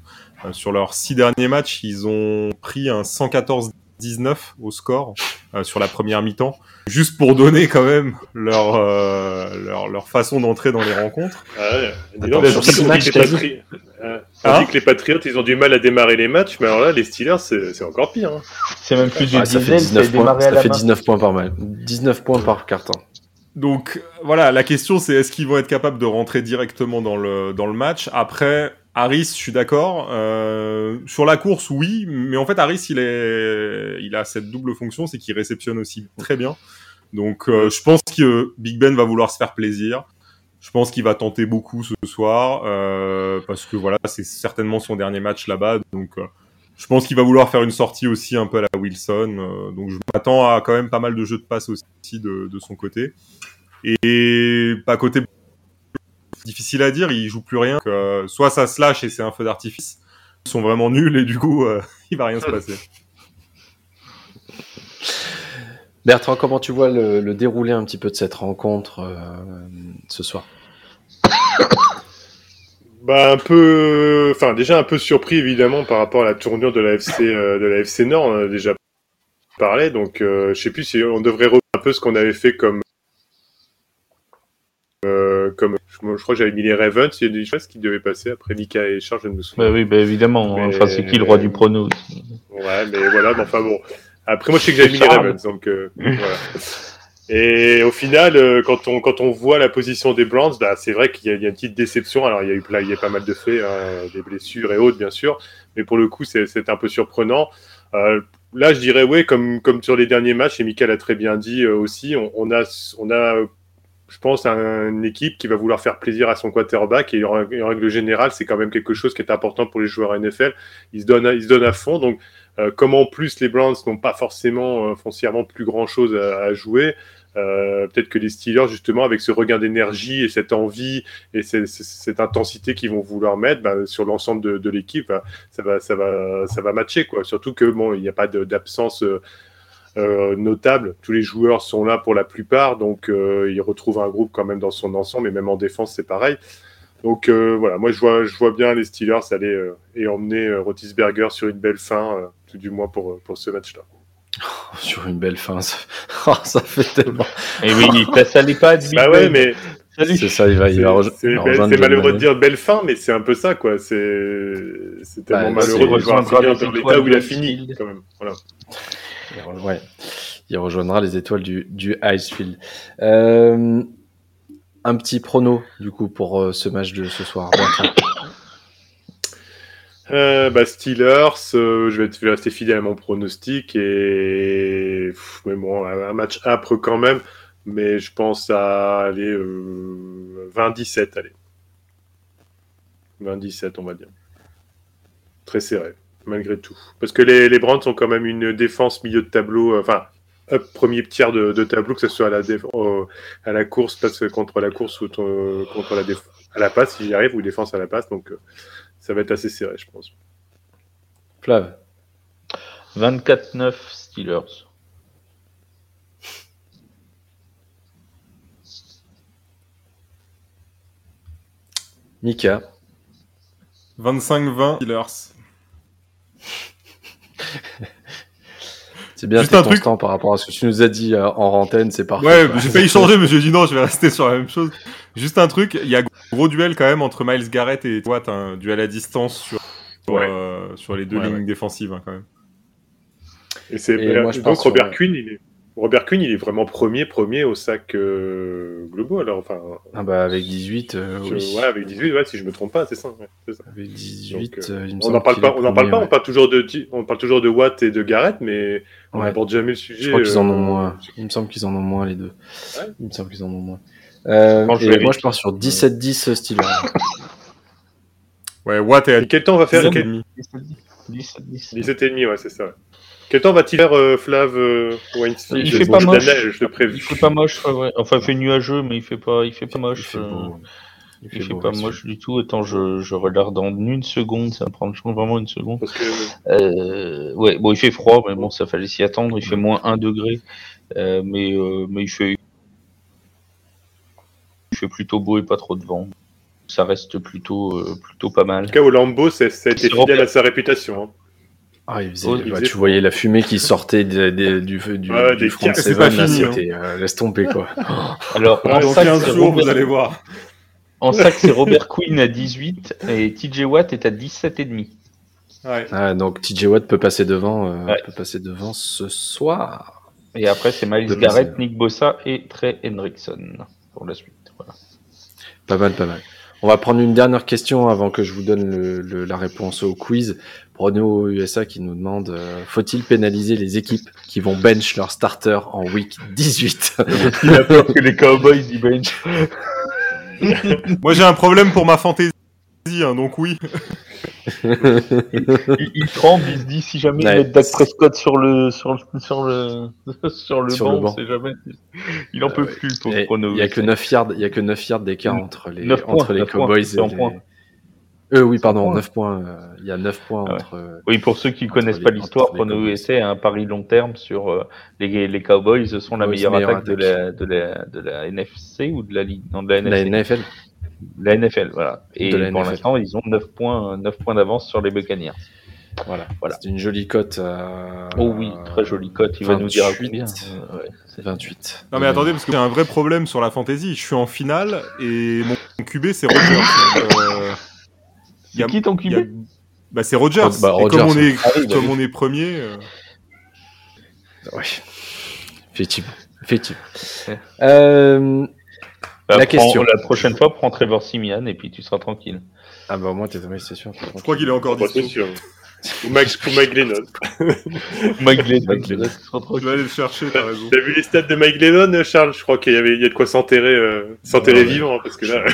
Euh, sur leurs six derniers matchs, ils ont pris un 114 19 au score euh, sur la première mi-temps, juste pour donner quand même leur leur, leur, façon d'entrer dans les rencontres. Ah ouais. Attends, on, les euh, hein dit que les Patriots ils ont du mal à démarrer les matchs, mais alors là les Steelers c'est encore pire. Hein. C'est même plus du ah, ça fait 19 points, ça fait 19 points par mal, 19 points par carton. Donc voilà, la question c'est est-ce qu'ils vont être capables de rentrer directement dans le dans le match? Après Harris, je suis d'accord. Euh, sur la course, oui, mais en fait, Harris, il a cette double fonction, c'est qu'il réceptionne aussi très bien. Donc, euh, je pense que Big Ben va vouloir se faire plaisir. Je pense qu'il va tenter beaucoup ce soir euh, parce que voilà, c'est certainement son dernier match là-bas. Donc, je pense qu'il va vouloir faire une sortie aussi un peu à la Wilson. Donc, je m'attends à quand même pas mal de jeux de passe aussi de son côté. Et pas côté difficile à dire, il joue plus rien. Euh, soit ça se lâche et c'est un feu d'artifice, ils sont vraiment nuls et du coup, euh, il va rien se passer. Bertrand, comment tu vois le, déroulé un petit peu de cette rencontre euh, ce soir? Bah un peu, enfin déjà un peu surpris évidemment par rapport à la tournure de la FC de la FC Nord, on a déjà parlé, donc je sais plus si on devrait revoir un peu ce qu'on avait fait comme comme je, crois que j'avais mis les Ravens, il y a des choses qui devaient passer après Mika et Charles, je ne me souviens. Bah oui, bah évidemment. Enfin, c'est qui le roi du prono Ouais, mais voilà, mais enfin bon. Après, moi, je sais que j'avais mis les Ravens, donc euh, voilà. Et au final, euh, quand on quand on voit la position des Browns, bah, c'est vrai qu'il y, y, a une petite déception. Alors il y a eu il y a pas mal de faits, hein, des blessures et autres bien sûr, mais pour le coup c'est un peu surprenant. Euh, là, je dirais ouais, comme comme sur les derniers matchs, et Mika l'a très bien dit euh, aussi, on, on, a on a je pense, une équipe qui va vouloir faire plaisir à son quarterback. Et en, règle générale, c'est quand même quelque chose qui est important pour les joueurs NFL. Ils se donnent, ils se donnent à fond. Donc, euh, comme en plus les Browns n'ont pas forcément euh, foncièrement plus grand chose à, jouer, euh, peut-être que les Steelers, justement, avec ce regain d'énergie et cette envie et cette, intensité qu'ils vont vouloir mettre bah, sur l'ensemble de, l'équipe, bah, ça, va, ça, va, ça va matcher. Quoi. Surtout que bon, il n'y a pas d'absence. Notable. Tous les joueurs sont là pour la plupart, donc ils retrouvent un groupe quand même dans son ensemble, et même en défense, c'est pareil. Donc voilà, moi je vois, je vois bien les Steelers aller et emmener Rotisberger sur une belle fin tout du moins pour, pour ce match-là. sur une belle fin, ça, oh, ça fait tellement. Et oui, ça n'est pas Bah ouais, mais. C'est ça, il va, il va C'est malheureux de dire belle fin, mais c'est un peu ça, quoi. C'est tellement bah, malheureux de voir dans l'état où il a fini, quand même. Voilà. Il rejoindra les étoiles du, du Icefield. Euh, un petit prono, du coup, pour euh, ce match de ce soir. Euh, bah, Steelers, euh, je, vais, rester fidèle à mon pronostic et mais bon, un match âpre quand même, mais je pense à aller euh, 20-17, allez. 20-17, on va dire. Très serré, malgré tout. Parce que les, les Browns ont quand même une défense milieu de tableau, euh, enfin, up premier tiers de, de, tableau, que ce soit à la, à la course, passe contre la course ou contre la à la passe, si j'y arrive, ou défense à la passe. Donc, ça va être assez serré, je pense. Flav 24-9 Steelers. Mika 25-20 Steelers. C'est bien un truc par rapport à ce que tu nous as dit euh, en antenne, c'est parfait. Ouais, j'ai failli changer, mais j'ai dit non, je vais rester sur la même chose. Juste un truc, il y a gros duel quand même entre Miles Garrett et Watt, un duel à distance sur, euh, sur les deux lignes défensives hein, quand même. Et c'est donc Robert Quinn, il est Robert Kuhn, il est vraiment premier, premier au sac euh, global. Alors, enfin, ah bah avec 18, euh, oui. Ouais, avec 18, ouais, si je me trompe pas, c'est ça, ça, Avec 18, euh, il me on n'en parle pas, on en parle pas, on parle toujours de, on parle toujours de Watt et de Garrett, mais on n'aborde jamais le sujet. Je crois qu'ils en ont moins. Il me semble qu'ils en ont moins les deux. Il me semble qu'ils en ont moins. et moi, je pars sur 17-10 style. ouais, Watt et, quel temps on va faire 17 17,5, ouais, c'est ça. Quel temps va-t-il faire, euh, Flav euh, Il fait pas moche. je te Il fait pas moche, ouais. Enfin, il fait nuageux, mais il fait pas, il fait pas moche. Il fait, euh, il fait, pas moche du tout. Attends, je, je regarde en une seconde. Ça me prend vraiment une seconde. Parce que... euh, ouais, bon, il fait froid, mais bon, ça fallait s'y attendre. Il fait moins 1 degré, euh, mais mais il fait il fait plutôt beau et pas trop de vent. Ça reste plutôt plutôt pas mal. En tout cas, au Lambeau, ça, a été fidèle à sa réputation. Hein. Ah, il faisait, bah, tu voyais la fumée qui sortait du, du, du, ah, du front Seven, là, hein. c'était, euh, laisse tomber, quoi. Alors, en sac, 15 jours, Robert... vous allez voir. En sac, c'est Robert Quinn à 18 et TJ Watt est à 17,5. Ouais. Ah, donc TJ Watt peut passer devant, euh, ouais. peut passer devant ce soir. Et après, c'est Miles Garrett, Nick Bossa et Trey Hendrickson pour la suite. Voilà. Pas mal, pas mal. On va prendre une dernière question avant que je vous donne le, le, la réponse au quiz. Bruno USA qui nous demande euh, faut-il pénaliser les équipes qui vont bench leur starter en week 18 Il a peur que les Cowboys y bench. Moi j'ai un problème pour ma fantaisie, hein, donc oui. il, il, tremble, il se dit si jamais ouais. il met Dak Prescott sur le sur le sur le sur le, sur banc, le banc. jamais il en peut euh, plus pour. Il y a que 9 yards, il y a que 9 yards d'écart entre les entre les Cowboys et les euh, oui, pardon, 9 points. Euh, il y a 9 points entre. Euh, oui, pour ceux qui ne connaissent pas l'histoire, Prono USA a un pari long terme sur euh, les, les Cowboys sont la meilleure attaque, De, la, de, la, de la NFC ou de la Ligue Non, de la, NFC. la NFL. La NFL, voilà. Et pour l'instant, ils ont 9 points, 9 points d'avance sur les Buccaneers. Voilà, voilà. C'est une jolie cote. Oh oui, très jolie cote. Il 28, va nous dire combien. Ouais, 28. Non mais attendez, parce que j'ai un vrai problème sur la fantasy. Je suis en finale et mon QB c'est Rodgers. C'est qui ton QB bah, C'est Rogers. Bah, Rogers. comme on est, ah oui, bah, comme on est premier. Euh... Ouais. Effectivement. Effectivement. Euh, bah, la question. La prochaine fois, prends Trevor Simian et puis tu seras tranquille. Ah bah au moins t'es c'est sûr. Je crois qu'il est encore dispo. sûr. Ou Mike, ou Mike Lennon. Mike Glennon, Mike Glennon. c'est trop trop Je vais aller le chercher, t'as raison. T'as vu les stats de Mike Lennon, Charles? Je crois qu'il y avait, il y a de quoi s'enterrer, euh, s'enterrer Ouais, vivant, hein, parce que là.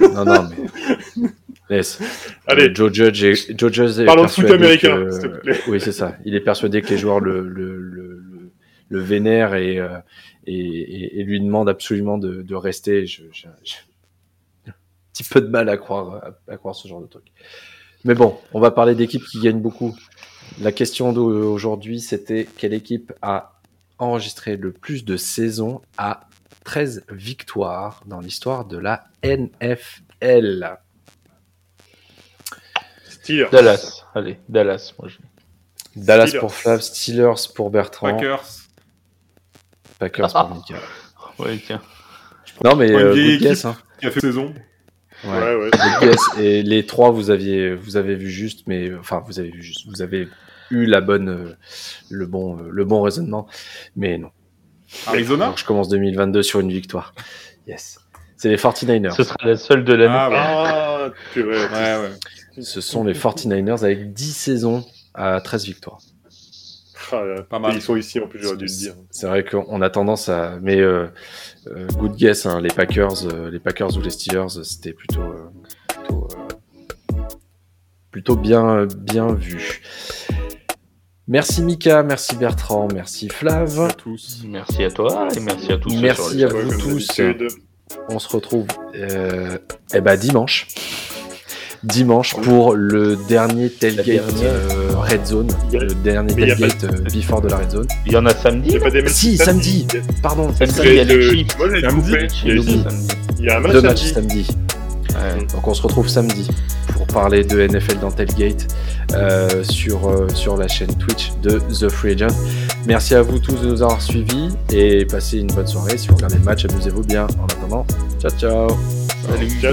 Non, non, mais. Laisse. Allez, Joe Judge est, Joe Judge est Parlons de foot américain, que- s'il te plaît. Oui, c'est ça. Il est persuadé que les joueurs le, le, le, le, le vénèrent et, euh, et, et, et lui demandent absolument de, de rester. Je- je- J'ai un petit peu de mal à croire, à, à croire ce genre de truc. Mais bon, on va parler d'équipes qui gagnent beaucoup. La question d'aujourd'hui, c'était quelle équipe a enregistré le plus de saisons à 13 victoires dans l'histoire de la NFL Steelers. Dallas, allez, Dallas, moi je. Dallas Steelers. pour Flav, Steelers pour Bertrand, Packers. Packers pour Mika. Ouais, tiens. Non mais euh, vieille good guess, hein. Qui a fait saison. Ouais. Ouais, ouais. Good guess. Et les trois, vous aviez, vous avez vu juste, mais enfin, vous avez vu juste, vous avez eu la bonne, euh, le bon, euh, le bon raisonnement, mais non. Arizona Donc, je commence 2022 sur une victoire. Yes. C'est les 49ers. Ce sera la seule de l'année. Ah. Ah, purée. Ouais, ouais. Ce sont les 49ers avec 10 saisons à 13 victoires. Ah, là. Pas mal. Ils sont ici, en plus, j'aurais dû le dire. C'est vrai qu'on a tendance à, mais euh, euh, good guess, hein, les Packers, euh, les Packers ou les Steelers, c'était plutôt, euh, plutôt, euh, plutôt bien, bien vu. Merci Mika, merci Bertrand, merci Flav. À tous. Merci à toi et merci à tous. Merci à vous tous. On se retrouve euh, eh ben, dimanche. Dimanche pour le dernier tailgate euh, Red Zone. Le dernier mais il y a tailgate euh, before de la Red Zone. Il y en a samedi. Il y a pas des matchs Si, samedi. Pardon, Samedi, samedi. il y a les Chiefs. Moi, j'ai. Il y a- J'ai oublié. Samedi. Il y a un match Deux matchs samedi. Ouais. Donc on se retrouve samedi pour parler de NFL dans Tailgate euh, sur, euh, sur la chaîne Twitch de The Free Agent. Merci à vous tous de nous avoir suivis et passez une bonne soirée. Si vous regardez le match, amusez-vous bien. En attendant, ciao ciao. Ciao.